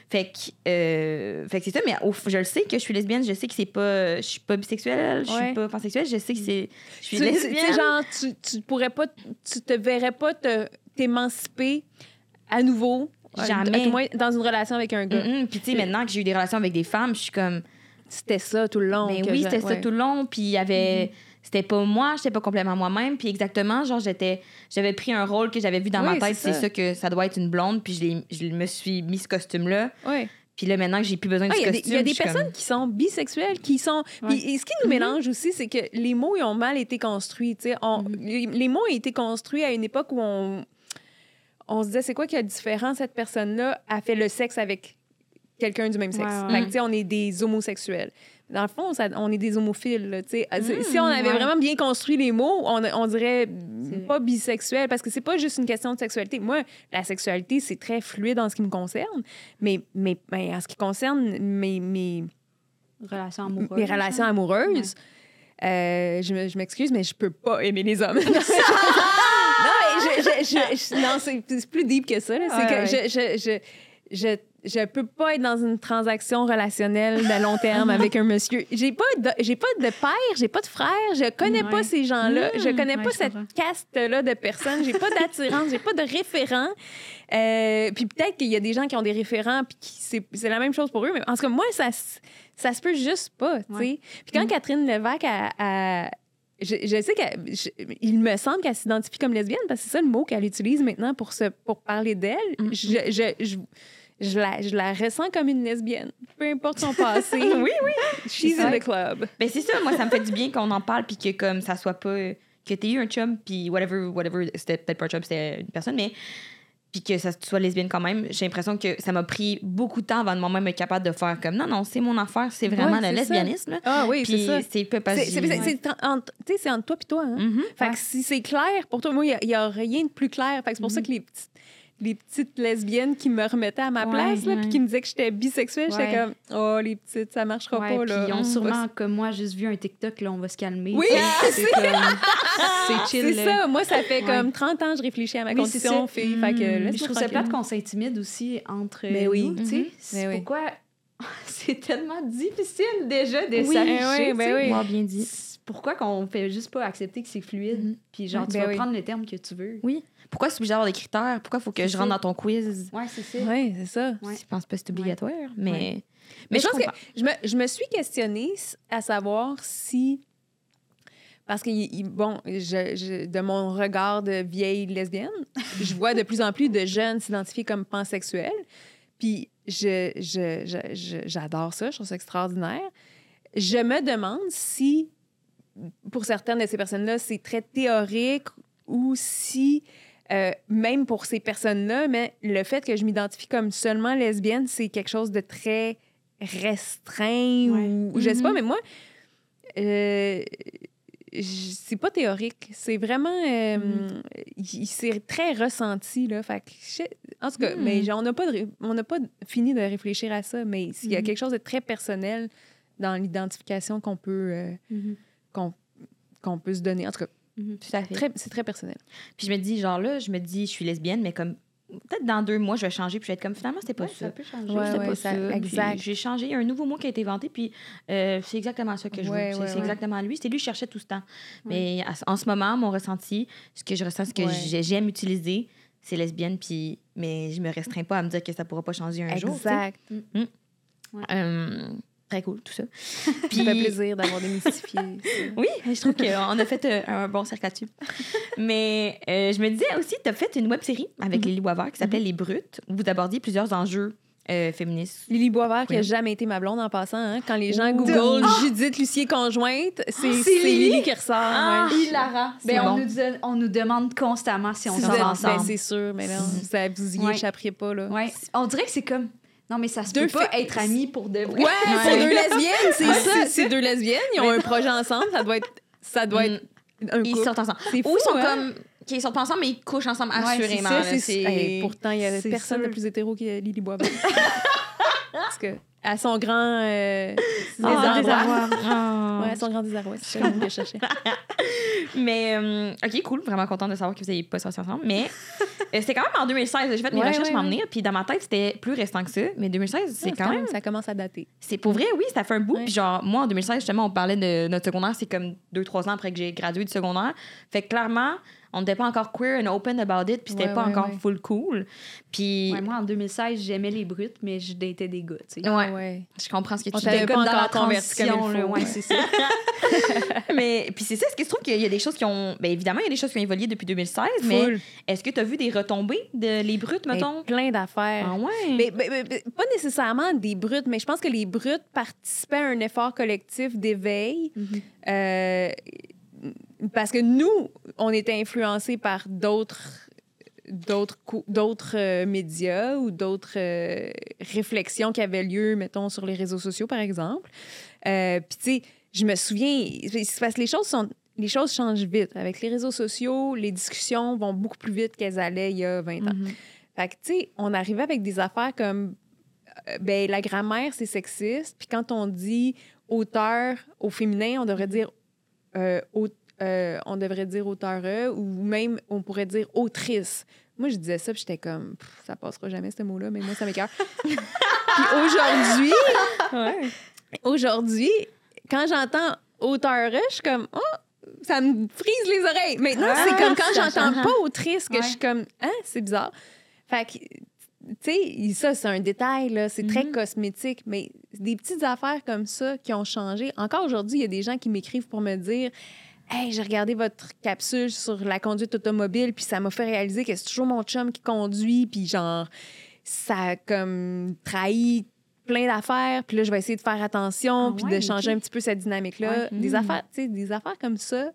Fait que, euh, fait que c'est ça, mais au- je le sais que je suis lesbienne, je sais que c'est pas. Je suis pas bisexuelle, je Ouais. suis pas pansexuelle, je sais que c'est. Je suis Tu tu- tu lesbienne. sais, genre, tu, tu pourrais pas, tu te verrais pas te- t'émanciper à nouveau. Jamais. moins dans une relation avec un gars. Puis, tu sais, maintenant que j'ai eu des relations avec des femmes, je suis comme. C'était ça tout le long. Mais que oui, c'était ça tout le long. Puis, il y avait. C'était pas moi, j'étais pas complètement moi-même. Puis, exactement, genre, j'étais. J'avais pris un rôle que j'avais vu dans Oui, ma tête. c'est ça. ça. que ça doit être une blonde. Puis, je, je me suis mis ce costume-là. Ouais. Puis là, maintenant que j'ai plus besoin de Ah, ce Il y a des, costume. il y a des personnes comme- qui sont bisexuelles, qui sont. Ouais. Puis, et ce qui nous mélange aussi, c'est que les mots ils ont mal été construits. tu sais. On- les, les mots ont été construits à une époque où on, on se disait c'est quoi qui a différent? Cette personne-là a fait le sexe avec quelqu'un du même sexe. Ouais, ouais. Fait que, on est des homosexuels. Dans le fond, ça- on est des homophiles. là, sais. Mm, si on avait ouais. vraiment bien construit les mots, on, on dirait C'est- pas bisexuel, parce que c'est pas juste une question de sexualité. Moi, la sexualité, c'est très fluide en ce qui me concerne, mais, mais, mais en ce qui concerne mes, mes, Relation amoureuse. mes relations hein? amoureuses, euh, je m'excuse, mais je peux pas aimer les hommes. non, je, je, c'est plus deep que ça. là. Ouais, que je, je, je, je, je peux pas être dans une transaction relationnelle de long terme avec un monsieur. J'ai pas de, j'ai pas de père, j'ai pas de frère, je connais Ouais. pas ces gens-là, je connais ouais, pas je cette caste-là de personnes, j'ai pas d'attirance, j'ai pas de référent. Euh, puis peut-être qu'il y a des gens qui ont des référents puis c'est la même chose pour eux, mais en tout cas moi ça ça se peut juste pas, tu sais. Puis quand Mm. Catherine Levac a, a- je, je sais qu'il me semble qu'elle s'identifie comme lesbienne parce que c'est ça le mot qu'elle utilise maintenant pour, se, pour parler d'elle. Mm. Je, je, je, je la, je la ressens comme une lesbienne, peu importe son passé. Oui, oui. She's in the club. Ben c'est ça, moi ça me fait du bien qu'on en parle puis que comme ça soit pas que t'aies eu un chum puis whatever whatever c'était peut-être pas un chum c'était une personne mais puis que ça tu sois lesbienne quand même, j'ai l'impression que ça m'a pris beaucoup de temps avant de moi-même être capable de faire comme non non, c'est mon affaire, c'est vraiment Ouais, le lesbianisme. là. Ah oui, c'est Puis ça. c'est entre, entre toi et toi. Hein? Mhm. Fait que si c'est clair pour toi, moi, il n'y a, rien de plus clair. Fait que c'est pour ça que les petites, les petites lesbiennes qui me remettaient à ma Ouais, place, là, ouais. puis qui me disaient que j'étais bisexuelle, j'étais Ouais. comme, oh, les petites, ça marchera Ouais, pas, là. ils ont On sûrement, va- comme moi, juste vu un TikTok, là, on va se calmer. Oui, sais, c'est chill, C'est là. ça. Moi, ça fait Ouais. comme 30 ans que je réfléchis à ma Oui, condition, fille. Fait que Puis laisse-moi je trouve ça plate qu'on s'intimide aussi entre Mais nous, oui. tu sais. Mhm. C'est Mais oui. pourquoi c'est tellement difficile déjà de Oui, s'afficher, oui, ben tu sais. oui. Moi, bien dit. Pourquoi qu'on fait juste pas accepter que c'est fluide, Mhm. puis genre, tu Ben vas oui. prendre le terme que tu veux. Oui. Pourquoi c'est obligé d'avoir des critères? Pourquoi faut que je rentre ça. dans ton quiz? Ouais, c'est ça. Oui, c'est ça. Ouais. Je pense pas que c'est obligatoire, mais Ouais. Mais je pense que je me, je me suis questionnée à savoir si. Parce que, il- il- bon, je, je- de mon regard de vieille lesbienne, je vois de plus en plus de jeunes s'identifier comme pansexuels. Puis, je, je- je- je- j'adore ça, je trouve ça extraordinaire. Je me demande si, pour certaines de ces personnes-là, c'est très théorique ou si, euh, même pour ces personnes-là, mais le fait que je m'identifie comme seulement lesbienne, c'est quelque chose de très restreint Ouais. ou, je sais Mhm. pas, mais moi, euh, c'est pas théorique. C'est vraiment. euh, il- C'est très ressenti, là. Fait que je- en tout cas, Mhm. mais on n'a pas, de on pas fini de réfléchir à ça, mais il y a Mhm. quelque chose de très personnel dans l'identification qu'on peut, euh, qu'on qu'on peut se donner. En tout cas, tout à fait. très- c'est très personnel. Puis je me dis, genre là, je me dis, je suis lesbienne, mais comme peut-être dans deux mois, je vais changer, puis je vais être comme finalement, c'était pas Ouais, ça. ça peut changer. Ouais, C'était ouais, pas ça- ça. Puis exact. J'ai changé. Il y a un nouveau mot qui a été inventé, puis euh, c'est exactement ça que je Ouais, veux. C'est ouais, c'est ouais. exactement lui. C'est lui que je cherchais tout ce temps. Mais en ce moment, mon ressenti, ce que je ressens, ce que j'aime utiliser, c'est lesbienne, puis mais je me restreins pas à me dire que ça pourra pas changer un jour. tu sais. exact. Euh, très cool, tout ça. Ça Puis, fait plaisir d'avoir démystifié. ça. oui, je trouve qu'on a fait euh, un bon cercle là-dessus. Mais euh, je me disais aussi, tu as fait une web série avec Lily Boisvert qui s'appelait Les Brutes, où vous abordiez plusieurs enjeux euh, féministes. Lily Boisvert, qui n'a jamais été ma blonde en passant. hein. Quand les gens Ouh. googlent Judith Lucier conjointe, c'est c'est Lily? Lily qui ressort. Ah, ouais. hilarant. C'est Ben, on, bon. nous on nous demande constamment si on sort êtes- ensemble. ben, c'est sûr, mais ça, vous y Ouais. échapperiez pas. Là. Ouais. On dirait que c'est comme. Non, mais ça se Deux peut pas être amis pour de vrai. Ouais, c'est deux lesbiennes, c'est ça. c'est deux lesbiennes, ils ont un projet ensemble, ça doit être, ça doit être un Ils sortent ensemble. Ou ils sont hein? comme. Ils sortent pas ensemble, mais ils couchent ensemble, Ouais, assurément. ça, là. pourtant, il y a personne de plus hétéro que Lily Boisvert. Parce que, à son grand euh, désarroi. Ah. Ouais, à son grand désarroi, c'est ça que je cherchais. Mais, euh, OK, cool. Vraiment contente de savoir que vous n'avez pas sorti ensemble. Mais euh, c'était quand même en 2016. J'ai fait mes Ouais, recherches ouais. Puis dans ma tête, c'était plus récent que ça. Mais 2016, c'est quand même. Ça commence à dater. C'est pour vrai, oui, ça fait un bout. Puis genre, moi, en 2016, justement, on parlait de notre secondaire. C'est comme deux, trois ans après que j'ai gradué du secondaire. Fait que clairement, on n'était pas encore queer and open about it. Puis c'était Ouais, pas ouais, encore ouais. full cool. Puis Ouais, moi, en 2016, j'aimais les brutes, mais je datais des gars, tu sais. Ouais. Ouais. je comprends ce que On tu dis. dans la transition, là, ouais, c'est ça. mais puis c'est ça, est-ce que tu trouves qu'il y a des choses qui ont. Bien évidemment, il y a des choses qui ont évolué depuis 2016, mais est-ce que tu as vu des retombées de les brutes, Mais mettons? plein d'affaires. Ah ouais? Mais, mais- mais- mais pas nécessairement des brutes, mais je pense que les brutes participaient à un effort collectif d'éveil. Mhm. euh, parce que nous, on était influencés par d'autres d'autres d'autres euh, médias ou d'autres euh, réflexions qui avaient lieu, mettons, sur les réseaux sociaux, par exemple. Euh, Puis, tu sais, je me souviens, parce que les choses sont. Les choses changent vite. Avec les réseaux sociaux, les discussions vont beaucoup plus vite qu'elles allaient il y a 20 ans. Mhm. Fait que, tu sais, on arrivait avec des affaires comme. ben, la grammaire, c'est sexiste. Puis quand on dit auteur au féminin, on devrait dire. euh, au- euh, on devrait dire auteure ou même on pourrait dire autrice. Moi, je disais ça, puis j'étais comme, ça passera jamais ce mot-là, mais moi, ça m'écoeure. puis aujourd'hui, aujourd'hui, quand j'entends auteure, je suis comme, oh, ça me frise les oreilles. Maintenant, c'est comme quand j'entends pas autrice que je suis comme, hein, c'est bizarre. Fait que, tu sais, ça, c'est un détail, là. C'est très cosmétique, mais des petites affaires comme ça qui ont changé. Encore aujourd'hui, il y a des gens qui m'écrivent pour me dire Hey, j'ai regardé votre capsule sur la conduite automobile, puis ça m'a fait réaliser que c'est toujours mon chum qui conduit, puis genre, ça a comme trahi plein d'affaires, puis là, je vais essayer de faire attention, Ah puis ouais, de changer un petit peu cette dynamique-là. Ouais. Des Mm. affaires, tu sais, des affaires comme ça,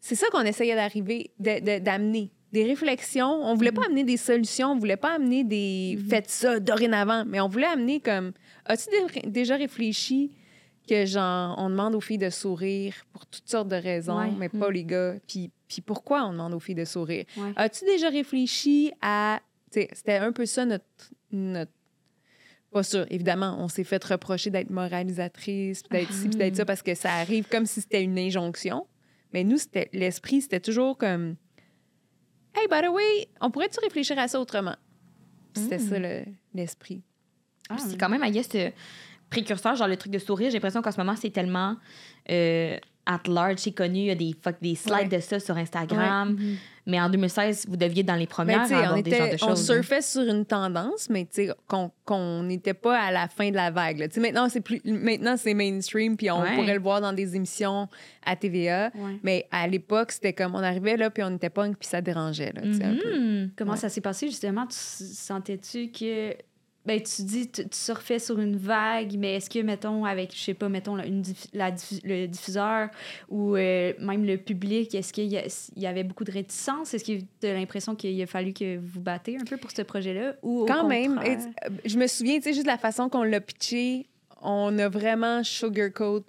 c'est ça qu'on essayait d'arriver, de- de- d'amener. Des réflexions. On voulait pas amener des solutions, on voulait pas amener des faites ça dorénavant, mais on voulait amener comme as-tu dé- déjà réfléchi que genre on demande aux filles de sourire pour toutes sortes de raisons, Ouais. mais pas les gars. Puis puis pourquoi on demande aux filles de sourire? Ouais. As-tu déjà réfléchi à c'était un peu ça notre notre pas sûr, évidemment, on s'est fait reprocher d'être moralisatrice, d'être ci, puis d'être ça, parce que ça arrive comme si c'était une injonction. Mais nous, c'était l'esprit, c'était toujours comme Hey, by the way, on pourrait-tu réfléchir à ça autrement? C'était ça le- l'esprit. Ah, c'est quand même, I guess, euh, précurseur, genre le truc de sourire. J'ai l'impression qu'en ce moment, c'est tellement euh, at large, c'est connu. Il y a des, fuck, des slides Ouais. de ça sur Instagram. Mais en 2016, vous deviez être dans les premières à on, aborder ce genre était, de on choses. hein. surfait sur une tendance, mais tu sais, qu'on qu'on n'était pas à la fin de la vague. là. Tu sais, Maintenant, c'est plus maintenant c'est mainstream, puis on Ouais. pourrait le voir dans des émissions à TVA. Ouais. Mais à l'époque, c'était comme on arrivait là, puis on était punk, puis ça dérangeait. Là, un peu. Mhm. Comment Ouais. ça s'est passé, justement? Tu sentais-tu que. Ben, tu dis, tu, tu surfais sur une vague, mais est-ce que, mettons, avec, je sais pas, mettons, la, une la le diffuseur ou euh, même le public, est-ce qu'il y, y avait beaucoup de réticence? Est-ce que tu as l'impression qu'il a fallu que vous battez un peu pour ce projet-là? Ou au Quand même, euh, je me souviens, tu sais, juste la façon qu'on l'a pitché, on a vraiment sugarcoat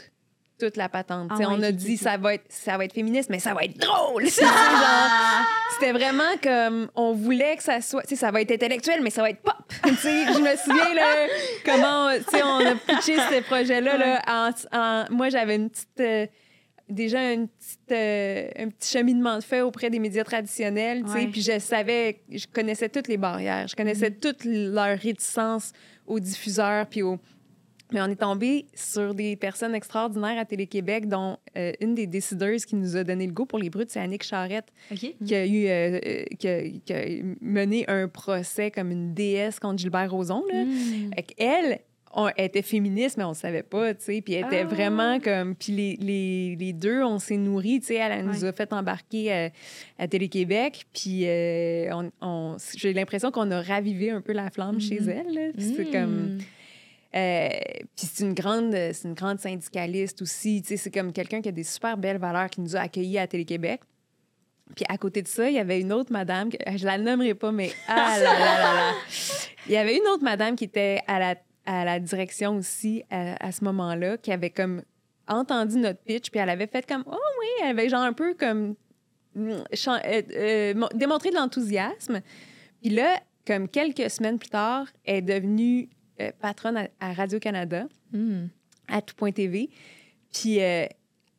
toute la patente. Ah ouais, on a dit ça va être ça va être féministe, mais ça va être drôle. Genre, C'était vraiment comme on voulait que ça soit, ça va être intellectuel, mais ça va être pop. Je me souviens là, comment, on a pitché ce projet-là là. en- en- moi, j'avais une petite euh, déjà une petite, euh, un petit cheminement de fait auprès des médias traditionnels, Ouais. puis je savais, je connaissais toutes les barrières, je connaissais toutes leurs réticences aux diffuseurs, puis aux... Mais on est tombé sur des personnes extraordinaires à Télé-Québec, dont euh, une des décideuses qui nous a donné le goût pour les brutes, c'est Annick Charrette, OK. qui a eu euh, qui, a, qui a mené un procès comme une déesse contre Gilbert Rozon. Là. Mm. On, elle était féministe, mais on ne savait pas, tu sais. Puis elle était Ah. vraiment comme... Puis les, les, les deux, on s'est nourris, tu sais. Elle, elle nous Ouais. a fait embarquer euh, à Télé-Québec. Puis euh, on, on- j'ai l'impression qu'on a ravivé un peu la flamme chez Mhm. elle. c'est Mm. comme... euh, puis c'est une grande, c'est une grande syndicaliste aussi. C'est comme quelqu'un qui a des super belles valeurs qui nous a accueillis à Télé-Québec. Puis à côté de ça, il y avait une autre madame, que, je la nommerai pas, mais ah là là là. Il y avait une autre madame qui était à la, à la direction aussi à, à ce moment-là, qui avait comme entendu notre pitch, puis elle avait fait comme oh oui, elle avait genre un peu comme mm, euh, euh, mon- démontré de l'enthousiasme. Puis là, comme quelques semaines plus tard, elle est devenue euh, patronne à, à Radio-Canada Mhm. à tout.tv. Puis euh,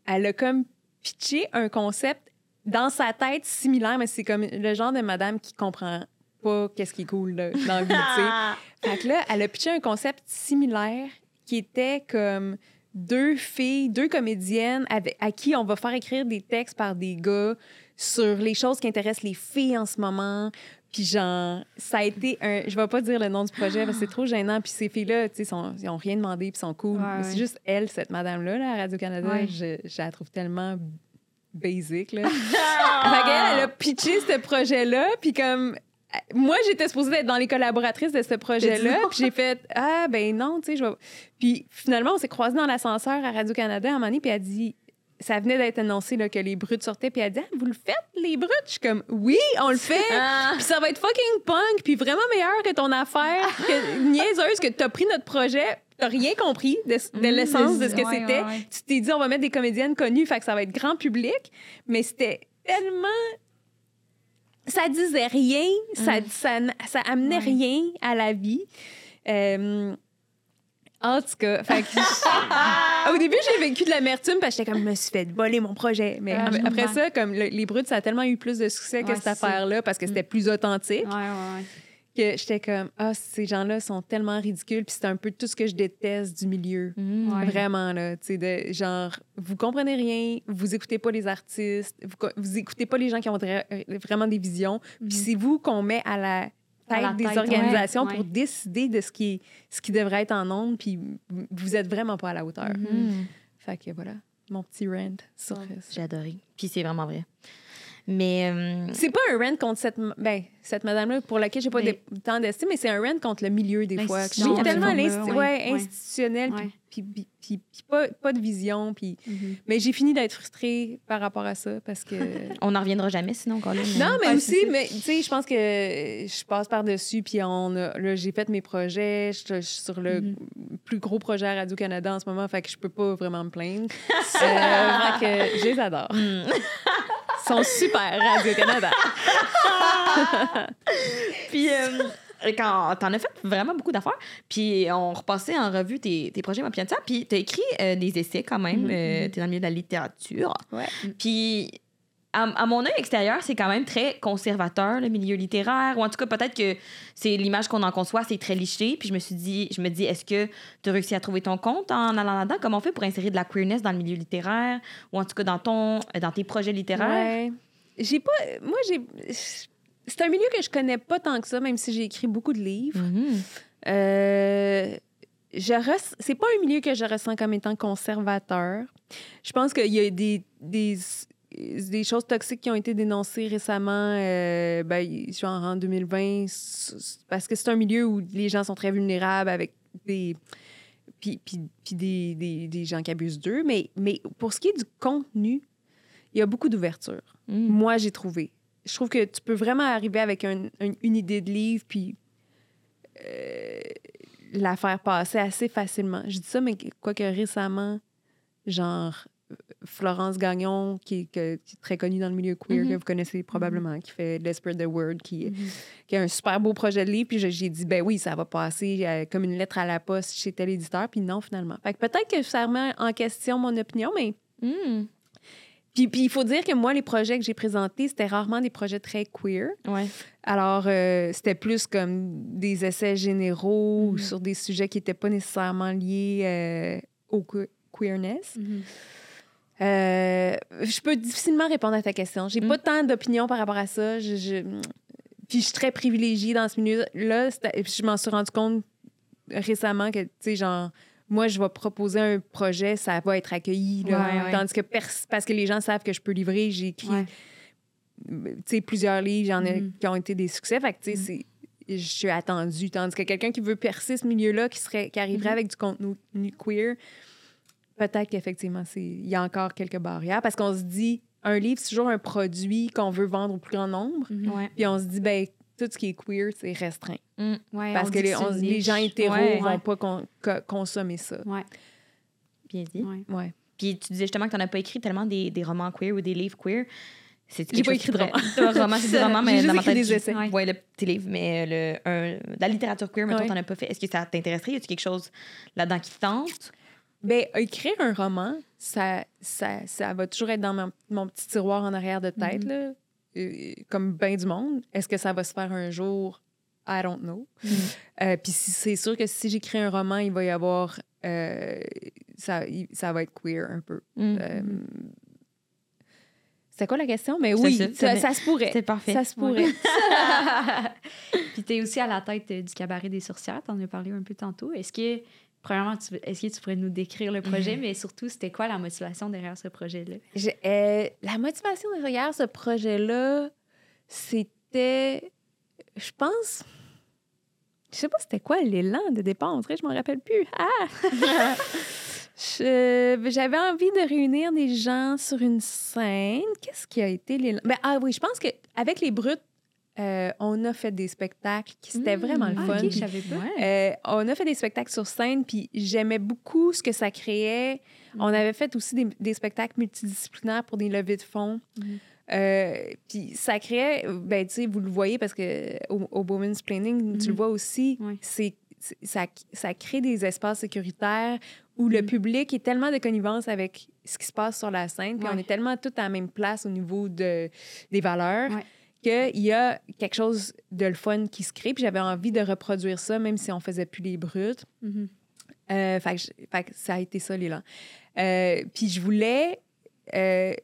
elle a comme pitché un concept dans sa tête similaire, mais c'est comme le genre de madame qui comprend pas qu'est-ce qui est cool là, dans la vie. Fait que là, elle a pitché un concept similaire qui était comme deux filles, deux comédiennes avec, à qui on va faire écrire des textes par des gars sur les choses qui intéressent les filles en ce moment. Puis genre, ça a été un... Je vais pas dire le nom du projet parce que c'est trop gênant. Puis ces filles-là, tu sais, ils ont rien demandé puis sont cool. Ouais, Mais ouais. C'est juste elle, cette madame-là, là, à Radio-Canada, Ouais. je, je la trouve tellement basic, là. fait qu'elle, elle a pitché ce projet-là, puis comme... Moi, j'étais supposée être dans les collaboratrices de ce projet-là, puis j'ai fait « Ah, ben non, tu sais, je vais... » Puis finalement, on s'est croisés dans l'ascenseur à Radio-Canada à un moment donné, puis elle a dit ça venait d'être annoncé là, que les brutes sortaient, puis elle dit Ah, Vous le faites, les brutes? Je suis comme Oui, on le fait. Ah. Puis ça va être fucking punk, puis vraiment meilleur que ton affaire, que niaiseuse, que t'as pris notre projet, t'as rien compris de, de l'essence de ce que Ouais, c'était. ouais, ouais. Tu t'es dit, on va mettre des comédiennes connues, fait que ça va être grand public, mais c'était tellement. Ça disait rien, ça, ça, ça amenait rien à la vie. Euh, en tout cas, fait que- au début, j'ai vécu de l'amertume parce que j'étais comme, je me suis fait voler mon projet. Mais Ah, après ça, comme le- les brutes, ça a tellement eu plus de succès que Ouais, cette affaire-là parce que c'était plus authentique Ouais, ouais, ouais. que j'étais comme, ah, ces gens-là sont tellement ridicules. Puis c'est un peu tout ce que je déteste du milieu. Mm. Ouais. Vraiment, là, tu sais, de genre, vous comprenez rien, vous écoutez pas les artistes, vous, vous écoutez pas les gens qui ont euh, vraiment des visions. Puis c'est vous qu'on met à la tête des tête, organisations ouais, pour décider de ce qui, ce qui devrait être en ondes, puis vous- êtes vraiment pas à la hauteur. Mm. Fait que voilà, mon petit rant sur Ouais. ça. J'ai adoré. Puis c'est vraiment vrai. Mais euh, C'est pas un rant contre cette, ben, cette madame-là pour laquelle j'ai pas Mais- de- tant d'estime, mais c'est un rant contre le milieu des fois. Je tellement l'insti- ouais, ouais, institutionnel, puis- Ouais. puis, puis- puis- puis pas, pas de vision. Puis... Mhm. Mais j'ai fini d'être frustrée par rapport à ça parce que. on n'en reviendra jamais sinon, Colin. non, mais Ouais, aussi, c'est mais tu sais, je pense que je passe par-dessus, puis on a- là, j'ai fait mes projets. Je, je suis sur le Mhm. plus gros projet à Radio-Canada en ce moment, fait que je peux pas vraiment me plaindre. Euh, fait que je les adore. Mm. Ils sont super, Radio-Canada. Puis euh, quand t'en as fait vraiment beaucoup d'affaires, puis on repassait en revue tes, tes projets, ma Pianza, puis t'as écrit euh, des essais quand même. Mhm, euh, T'es dans le milieu de la littérature. Ouais. Puis à, à mon œil extérieur, c'est quand même très conservateur, le milieu littéraire. Ou en tout cas, peut-être que c'est l'image qu'on en conçoit, c'est très liché. Puis je me suis dit, je me dis, est-ce que tu as réussi à trouver ton compte en allant là-dedans? Comment on fait pour insérer de la queerness dans le milieu littéraire? Ou en tout cas, dans, ton, dans tes projets littéraires? Ouais. J'ai pas. Moi, j'ai. C'est un milieu que je connais pas tant que ça, même si j'ai écrit beaucoup de livres. Mhm. Euh, je C'est pas un milieu que je ressens comme étant conservateur. Je pense qu'il y a des, des, des choses toxiques qui ont été dénoncées récemment, euh, ben, genre en 2020, s- parce que c'est un milieu où les gens sont très vulnérables avec des. Puis, puis, puis des, des, des gens qui abusent d'eux. Mais, mais pour ce qui est du contenu, il y a beaucoup d'ouverture. Mm. Moi, j'ai trouvé. Je trouve que tu peux vraiment arriver avec un- un- une idée de livre puis euh, la faire passer assez facilement. Je dis ça, mais quoique récemment, genre Florence Gagnon, qui est, que- qui est très connue dans le milieu queer, Mhm. que vous connaissez probablement, qui fait Desperate the Word, qui, Mhm. qui a un super beau projet de livre. Puis j'ai dit, ben oui, ça va passer euh, comme une lettre à la poste chez tel éditeur. Puis non, finalement. Fait que peut-être que ça remet en question mon opinion, mais Mm. puis, puis il faut dire que moi, les projets que j'ai présentés, c'était rarement des projets très queer. Ouais. Alors, euh, c'était plus comme des essais généraux Mhm. sur des sujets qui n'étaient pas nécessairement liés euh, au que- queerness. Euh, je peux difficilement répondre à ta question. J'ai Mhm. pas tant d'opinion par rapport à ça. Je, je- Puis je suis très privilégiée dans ce milieu-là. Je m'en suis rendu compte récemment que, tu sais, genre, moi, je vais proposer un projet, ça va être accueilli. là. Ouais, ouais. Tandis que parce que les gens savent que je peux livrer, j'ai écrit Ouais. tu sais, plusieurs livres, j'en ai Mhm. qui ont été des succès. Fait que, tu sais, c'est- je suis attendue. Tandis que quelqu'un qui veut percer ce milieu-là, qui, serait, qui arriverait Mhm. avec du contenu queer, peut-être qu'effectivement, c'est- il y a encore quelques barrières. Parce qu'on se dit, un livre, c'est toujours un produit qu'on veut vendre au plus grand nombre. Mhm. Ouais. Puis on se dit, ben tout ce qui est queer, c'est restreint. Mm. Ouais, Parce on que les, on- gens hétéros Ouais. vont Ouais. pas con- co- consommer ça. Ouais, Bien dit. ouais. Ouais. Puis tu disais justement que tu n'as pas écrit tellement des, des romans queer ou des livres queer. C'est J'ai pas écrit qui de roman, c'est des romans, mais dans ma écrit tête, des essais. Ouais. Ouais, le petit livre, mais le, un- la littérature queer, mettons, Ouais. t'en as pas fait. Est-ce que ça t'intéresserait? Y a quelque chose là-dedans qui te tente? Ben, écrire un roman, ça, ça, ça va toujours être dans mon, mon petit tiroir en arrière de tête, Mhm. là, euh, comme bien du monde. Est-ce que ça va se faire un jour? I don't know. Euh, Puis si- c'est sûr que si j'écris un roman, il va y avoir... euh, ça, il- ça va être queer un peu. Mm. Euh, C'était quoi la question? Mais C'est oui, ça, ça, c'est- ça se pourrait. C'est parfait. Ça se pourrait. Puis tu es aussi à la tête du cabaret des sorcières, tu en as parlé un peu tantôt. Est-ce que, premièrement, est-ce que tu pourrais nous décrire le projet, mais surtout, c'était quoi la motivation derrière ce projet-là? Je- euh, la motivation derrière ce projet-là, c'était, je pense, je sais pas c'était quoi l'élan de départ, on dirait je m'en rappelle plus. Ah! J'avais envie de réunir des gens sur une scène. Qu'est-ce qui a été les... Ben, ah oui, je pense qu'avec les Brutes, euh, on a fait des spectacles qui c'était Mmh. vraiment le Ah, fun. ok, je Puis, savais pas. euh, on a fait des spectacles sur scène, puis j'aimais beaucoup ce que ça créait. On avait fait aussi des, des spectacles multidisciplinaires pour des levées de fonds. Mhm. Euh, puis ça créait, ben, tu sais, vous le voyez parce que au, au Women's Planning, tu le vois aussi, c'est ça, ça crée des espaces sécuritaires où le public est tellement de connivence avec ce qui se passe sur la scène, puis on est tellement tous à la même place au niveau de, des valeurs Ouais. Qu'il y a quelque chose de le fun qui se crée. Puis j'avais envie de reproduire ça, même si on faisait plus les brutes. Euh, fait, que je- fait que ça a été ça, l'élan. Euh, puis je voulais euh,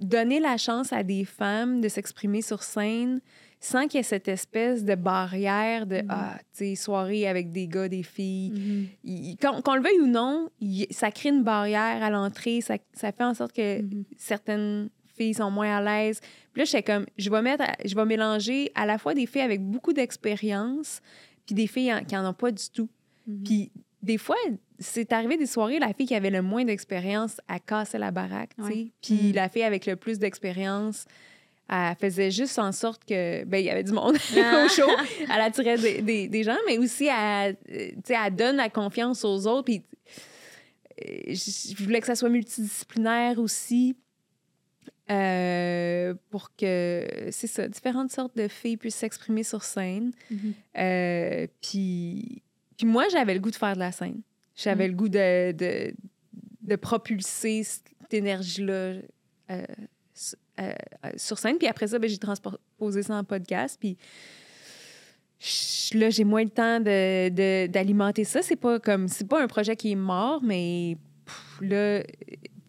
donner la chance à des femmes de s'exprimer sur scène sans qu'il y ait cette espèce de barrière de ah, tu sais, soirée avec des gars, des filles. Mhm. Il- Qu'on qu'on le veuille ou non, il- ça crée une barrière à l'entrée. Ça, ça fait en sorte que certaines filles sont moins à l'aise. Puis là, j'étais comme, je vais mettre, je vais mélanger à la fois des filles avec beaucoup d'expérience, puis des filles en- qui en ont pas du tout. Mhm. Puis des fois, c'est arrivé des soirées, la fille qui avait le moins d'expérience, elle cassait la baraque, tu sais. Ouais. Puis Mm. la fille avec le plus d'expérience, elle faisait juste en sorte que, ben il y avait du monde Ah. au show. Elle attirait des, des- des gens, mais aussi, elle, euh, elle donne la confiance aux autres. Puis euh, je voulais que ça soit multidisciplinaire aussi. Euh, pour que, c'est ça, différentes sortes de filles puissent s'exprimer sur scène. Mhm. Euh, puis, puis moi, j'avais le goût de faire de la scène. J'avais Mm. le goût de, de, de propulser cette énergie-là euh, sur scène. Puis après ça, ben, j'ai transposé ça en podcast. Puis là, j'ai moins le temps de- de- d'alimenter ça. C'est pas comme c'est pas un projet qui est mort, mais pff, là,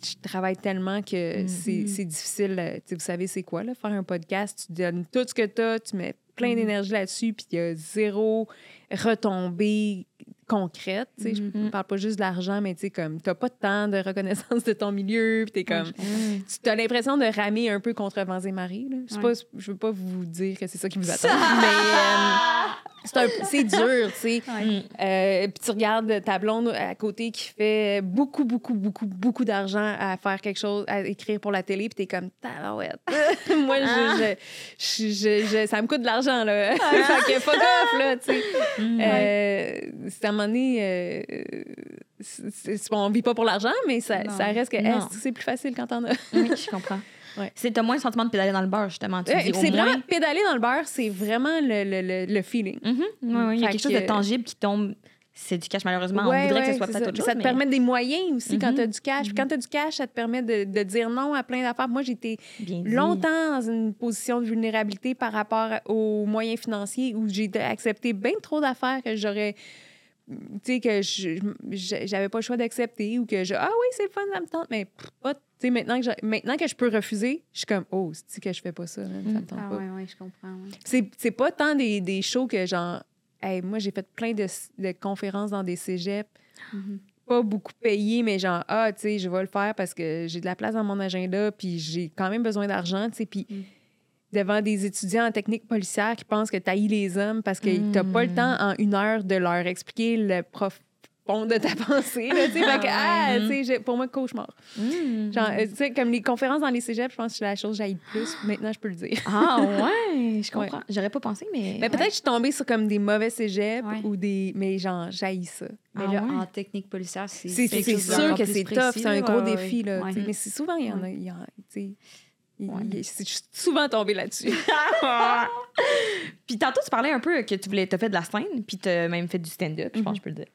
je travaille tellement que Mhm. c'est c'est difficile. euh, tu sais, vous savez, c'est quoi, là, faire un podcast? Tu donnes tout ce que tu as, tu mets plein Mhm. d'énergie là-dessus, puis il y a zéro retombée concrète. tu sais. Je Mhm. parle pas juste de l'argent, mais tu sais, comme, t'as pas de temps de reconnaissance de ton milieu, puis t'es comme, Mm. tu as l'impression de ramer un peu contre vents et marées. Je, je veux pas vous dire que c'est ça qui vous attend, mais euh, c'est dur, tu sais. Ouais. Euh, Puis tu regardes ta blonde à côté qui fait beaucoup, beaucoup, beaucoup, beaucoup d'argent à faire quelque chose, à écrire pour la télé, puis t'es comme, tabarouette. Moi, je, je, je- je- ça me coûte de l'argent, là. fait que fuck off, là, tu sais. Mm. Euh, c'est à un moment donné, euh, on vit pas pour l'argent, mais ça, ça reste que c'est plus facile quand t'en as? Oui, je comprends. Ouais. C'est t'as moins le sentiment de pédaler dans le beurre, justement. Tu dis, au c'est moins... vraiment pédaler dans le beurre, c'est vraiment le, le, le, le feeling. Mhm. Ouais, ouais, il y a Fait quelque chose que- de tangible qui tombe. C'est du cash, malheureusement. Ouais, On voudrait que ouais, ce soit c'est peut-être ça. autre chose. Ça te mais- permet des moyens aussi quand Mhm. tu as du cash. Puis quand tu as du cash, ça te permet de, de dire non à plein d'affaires. Moi, j'étais Bien dit. longtemps dans une position de vulnérabilité par rapport aux moyens financiers où j'ai accepté bien trop d'affaires que j'aurais. Tu sais, que j'avais pas le choix d'accepter ou que je. Ah oui, c'est le fun, ça me tente, mais pas. Tu sais, maintenant, que je- maintenant que je peux refuser, je suis comme, oh, c'est que je fais pas ça, là, ça me tente Ah pas. ouais, ouais, je comprends. ouais. C'est pas tant des, des shows que genre. Hey, moi, j'ai fait plein de, de conférences dans des cégeps. Mhm. Pas beaucoup payées, mais genre, ah, tu sais, je vais le faire parce que j'ai de la place dans mon agenda, puis j'ai quand même besoin d'argent, tu sais. Puis Mm. Devant des étudiants en technique policière qui pensent que t'haïs les hommes parce que t'as pas le Mm. temps en une heure de leur expliquer le profond de ta pensée, là, tu sais. Fait que, Ah ouais. tu sais, j'ai- pour moi, cauchemar. Mm. Genre, euh, tu sais, comme les conférences dans les cégeps, je pense que c'est la chose que j'aille le plus. Maintenant, je peux le dire. Ah ouais, je comprends. J'aurais pas pensé, mais. Mais peut-être que je suis tombée sur comme des mauvais cégeps Ouais. ou des. Mais genre, j'haïs ça. Mais Ah là, ouais? en technique policière, c'est C'est c'est chose sûr que c'est précis, tough, c'est un gros Ouais, défi. Là, ouais. tu. Mais c'est souvent, il y en a. y en- tu il- Ouais. c'est- je suis souvent tombée là-dessus. Puis tantôt, tu parlais un peu que tu voulais, t'as fait de la scène, puis t'as même fait du stand-up, je pense que je peux le dire.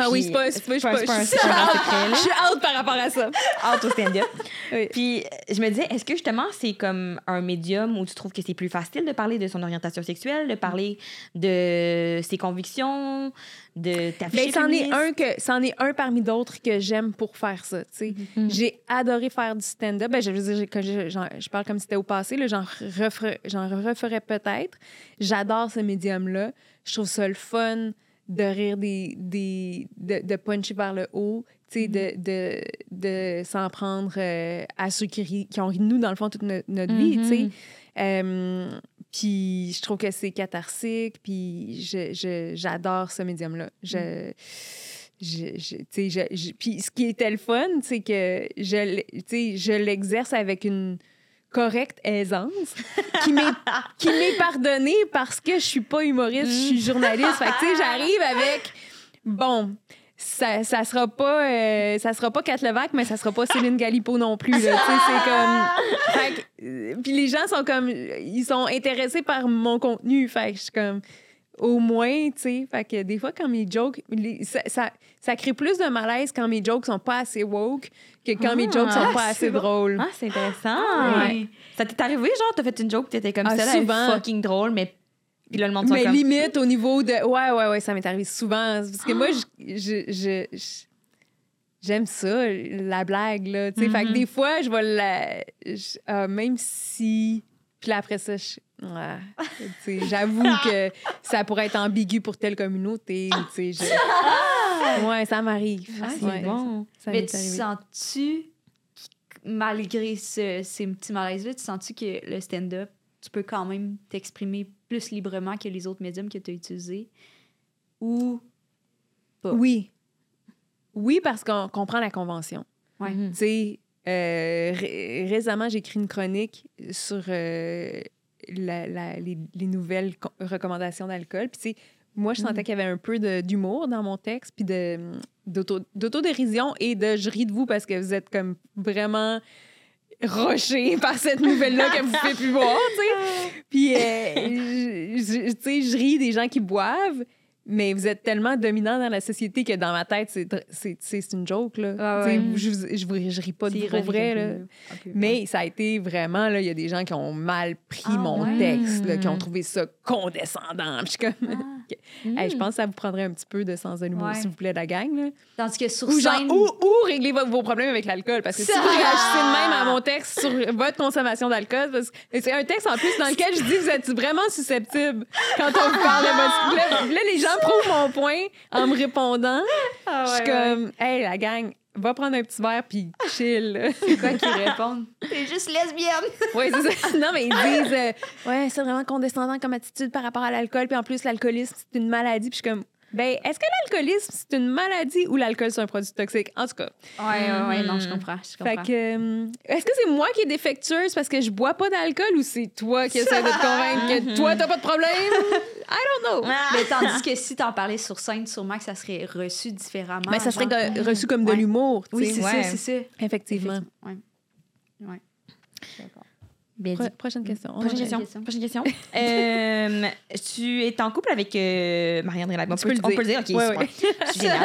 Ah oui, c'est pas, c'est pas, c'est pas- c'est pas un je suis secret, là. Je suis out par rapport à ça. Out au stand-up. Oui. Puis euh, je me disais, est-ce que justement c'est comme un médium où tu trouves que c'est plus facile de parler de son orientation sexuelle, de parler de ses convictions, de t'afficher Ben, c'en est un que c'en est un parmi d'autres que j'aime pour faire ça. tu sais. Mhm. J'ai adoré faire du stand-up. Ben, je veux dire, je, parle comme si c'était au passé, là, j'en referais, j'en referais peut-être. J'adore ce médium-là. Je trouve ça le fun de rire des, des de, de puncher vers le haut, tu sais, de, de, de s'en prendre euh, à ceux qui, ri- qui ont ri de nous dans le fond toute no- notre vie, tu sais. Mhm. Euh, puis je trouve que c'est catharsique, puis je- je- j'adore ce médium-là. Je, je, je- tu sais, je- je- puis ce qui était le fun, c'est que je, je l'exerce avec une correcte aisance qui m'est qui m'est pardonnée parce que je suis pas humoriste, je suis journaliste. Fait que, tu sais, j'arrive avec bon, ça, ça sera pas euh, ça sera pas Kat Levac, mais ça sera pas Céline Galipo non plus. là. C'est comme. Fait que, euh, puis les gens sont comme. Ils sont intéressés par mon contenu. Fait que je suis comme. Au moins, tu sais. Fait que des fois, quand mes jokes. les- ça, ça, ça crée plus de malaise quand mes jokes sont pas assez woke que quand mes jokes sont Ah, pas assez drôles. Ah, c'est intéressant. Ouais. Ça t'est arrivé, genre, t'as fait une joke, t'étais comme Ah, ça, là, souvent. fucking drôle, mais. Puis là, le monde Mais comme. limite au niveau de. Ouais, ouais, ouais, ça m'est arrivé souvent. Parce que moi, je- je. je- je- J'aime ça, la blague, là. tu sais. Fait que Mhm. des fois, je vais la. je- ah, même si. Puis là, après ça, je. Ouais, J'avoue que ça pourrait être ambigu pour telle communauté. je- Ouais, ça m'arrive. Ah, c'est Ouais, bon. Ça Mais tu sens-tu, malgré ce- ces petits malaises-là, tu sens-tu que le stand-up, tu peux quand même t'exprimer plus librement que les autres médiums que tu as utilisés? Ou. pas? Oui. Oui, parce qu'on comprend la convention. Ouais. Tu sais, euh, ré- récemment, j'ai écrit une chronique sur euh, la- la- les, les nouvelles co- recommandations d'alcool. Puis, tu sais, moi, je sentais qu'il y avait un peu d'humour dans mon texte, puis d'auto- d'autodérision et de je ris de vous parce que vous êtes comme vraiment roché par cette nouvelle-là que vous pouvez plus boire, tu sais. Puis, euh, tu sais, je ris des gens qui boivent, mais vous êtes tellement dominant dans la société que dans ma tête, c'est une joke, là. Ah ouais. Je, je ris pas de vrai, là. Mais ça a été vraiment, il y a des gens qui ont mal pris Ah mon ouais? texte, là, qui ont Mm. trouvé ça condescendant. Je, suis comme, Hey, je pense que ça vous prendrait un petit peu de sens de l'humour, Ouais. s'il vous plaît, la gang. Là. Tandis que sur Ou, genre, scène. ou, ou régler vos, vos problèmes avec l'alcool. Parce que si Ça- vous réagissez de même à mon texte sur votre consommation d'alcool, c'est un texte en plus dans lequel je dis que vous êtes vraiment susceptible quand on vous parle de votre. Là, les gens prouvent mon point en me répondant. Ah je suis ouais. comme, hey, la gang, va prendre un petit verre puis chill. C'est quoi qu'ils répondent? T'es juste lesbienne! Oui, c'est ça. Non, mais ils disent, euh, ouais, c'est vraiment condescendant comme attitude par rapport à l'alcool. Puis en plus, l'alcoolisme, c'est une maladie. Puis je suis comme, ben, est-ce que l'alcoolisme, c'est une maladie ou l'alcool, c'est un produit toxique? En tout cas. Ouais, ouais, ouais, non, je comprends. Je Fait que, euh, est-ce que c'est moi qui est défectueuse parce que je bois pas d'alcool ou c'est toi qui essaie de te convaincre que toi, t'as pas de problème? I don't know. Mais tandis que si t'en parlais sur scène, sûrement que ça serait reçu différemment. Mais Ben, ça serait reçu comme de Ouais. l'humour. tu Oui, c'est Ouais. ça, c'est ça. Effectivement. Ouais. Ouais. D'accord. Bien Pro- dit. prochaine question. Prochaine Prochaine question. question. Prochaine question. Euh, tu es en couple avec euh, Marianne Rélac. On, Tu peut, peux le on peut le dire? OK, Ouais, ouais. C'est génial.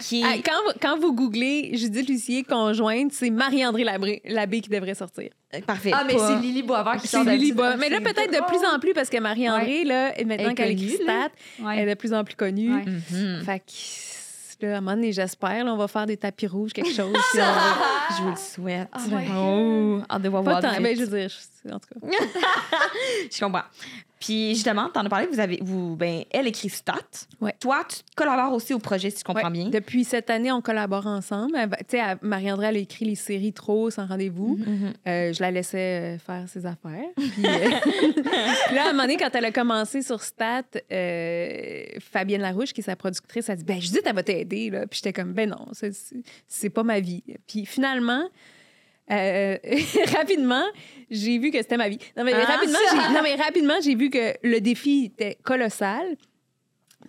Qui est- Ah, quand, vous- quand vous googlez Judith Lucier conjointe, c'est Marie-André Labré- Labbé qui devrait sortir. Parfait. Ah, mais c'est Lily Boisvert qui C'est sort de Lily ça. Bois. Mais là, peut-être de plus en plus, parce que Marie-André, là, Elle maintenant est qu'elle là. Stat, Ouais. elle est de plus en plus connue. Ouais. Mhm. Fait que, là, à un moment donné, j'espère, on va faire des tapis rouges, quelque chose. puis on va- Je vous le souhaite. Ah ouais. Oh, hâte de voir Pas voir tant, vite. ben, je veux dire, je- en tout cas. Je comprends. Puis justement, t'en as parlé, vous avez, vous, ben, elle écrit Stat. Ouais. Toi, tu collabores aussi au projet, si je comprends Ouais. bien. Depuis cette année, on collabore ensemble. Elle Tu sais, elle- Marie-André, elle a écrit les séries Trop sans rendez-vous. Mhm. Euh, je la laissais euh, faire ses affaires. Puis, euh, puis là, à un moment donné, quand elle a commencé sur Stat, euh, Fabienne Larouche, qui est sa productrice, a dit Ben, Judith, elle va t'aider. Puis j'étais comme Ben non, c'est pas ma vie. Puis finalement, euh, rapidement, j'ai vu que c'était ma vie. Non, mais Ah, rapidement, j'ai- non, mais rapidement, j'ai vu que le défi était colossal.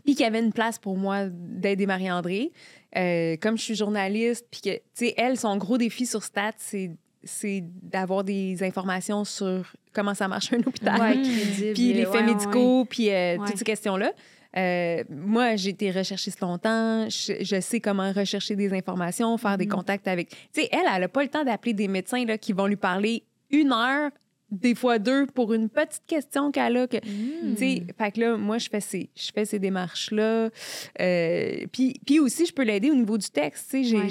Puis qu'il y avait une place pour moi d'aider Marie-André. Euh, comme je suis journaliste, puis que, tu sais, elle, son gros défi sur Stat, c'est c'est d'avoir des informations sur comment ça marche un hôpital. Ouais, crédible. Puis les faits ouais, médicaux, puis euh, toutes ces questions-là. Euh, moi, j'ai été recherchiste longtemps. Je, je sais comment rechercher des informations, faire des Mhm. contacts avec. Tu sais, elle, elle n'a pas le temps d'appeler des médecins là, qui vont lui parler une heure, des fois deux, pour une petite question qu'elle a. Que, Mm. tu sais, fait que là, moi, je fais ces, je fais ces démarches-là. Euh, puis, puis aussi, je peux l'aider au niveau du texte. Tu sais, j'ai- Ouais.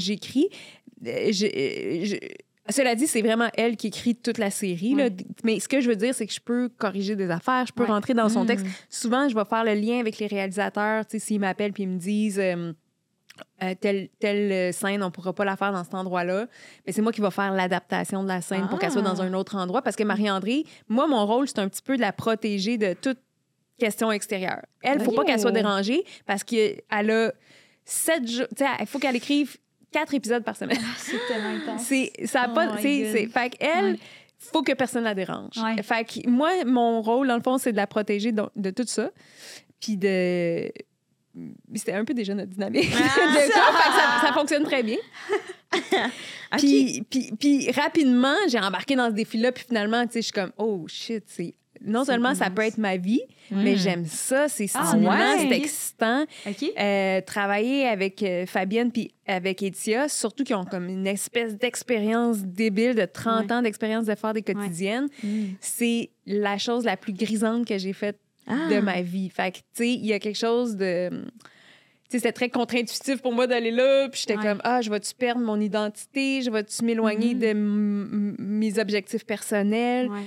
Cela dit, c'est vraiment elle qui écrit toute la série. là. Mais ce que je veux dire, c'est que je peux corriger des affaires, je peux Ouais. rentrer dans son Mm. texte. Souvent, je vais faire le lien avec les réalisateurs. S'ils m'appellent puis ils me disent euh, euh, telle, telle euh, scène, on pourra pas la faire dans cet endroit-là. Mais c'est moi qui vais faire l'adaptation de la scène pour qu'elle soit dans Ah. un autre endroit. Parce que Marie-André, moi, mon rôle, c'est un petit peu de la protéger de toute question extérieure. Elle, faut pas qu'elle soit dérangée parce qu'elle a sept jours. Il faut qu'elle écrive quatre épisodes par semaine. C'est tellement intense. C'est, ça a Oh pas. c'est- fait qu'elle, Ouais. faut que personne la dérange. Ouais. Fait que moi, mon rôle, dans le fond, c'est de la protéger de, de tout ça. Puis de. C'était un peu déjà notre dynamique. de couple, fait que ça, ça fonctionne très bien. Puis, puis, puis rapidement, j'ai embarqué dans ce défi-là. Puis finalement, tu sais, je suis comme, oh shit, c'est. Non seulement ça peut être ma vie, mais Mm. j'aime ça, c'est Ah, stimulant, ouais. c'est excitant. Euh, travailler avec euh, Fabienne puis avec Etia, surtout qui ont comme une espèce d'expérience débile de 30 Ouais. ans d'expérience de faire des quotidiennes, c'est la chose la plus grisante que j'ai faite Ah. de ma vie. Fait que, tu sais, il y a quelque chose de... Tu sais, c'était très contre-intuitif pour moi d'aller là. Puis j'étais Ouais. comme, ah, je vais-tu perdre mon identité? Je vais-tu m'éloigner Mhm. de mes objectifs personnels? Ouais.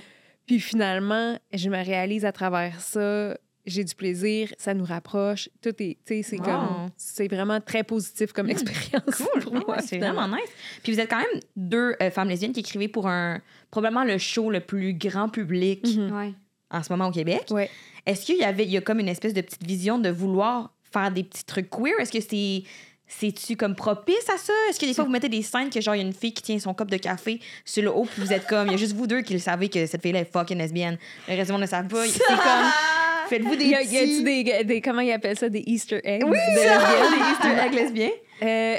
Puis finalement, je me réalise à travers ça, j'ai du plaisir, ça nous rapproche. Tout est, tu sais, c'est Wow. comme, c'est vraiment très positif comme expérience Cool. pour Ouais, moi. c'est vraiment nice. Puis vous êtes quand même deux euh, femmes lesbiennes qui écrivaient pour un probablement le show le plus grand public Mhm. Ouais. en ce moment au Québec. Ouais. Est-ce qu'il y avait il y a comme une espèce de petite vision de vouloir faire des petits trucs queer? Est-ce que c'est c'est-tu comme propice à ça? Est-ce que des fois, vous mettez des scènes que genre, il y a une fille qui tient son cup de café sur le haut, puis vous êtes comme, il y a juste vous deux qui le savez que cette fille-là est fucking lesbienne. Le reste du monde ne savent pas. C'est comme, faites-vous des y a, petits... y a-tu des, des- comment ils appellent ça, des Easter eggs? Oui, de ça! lesbiennes? des easter eggs lesbiens. Euh,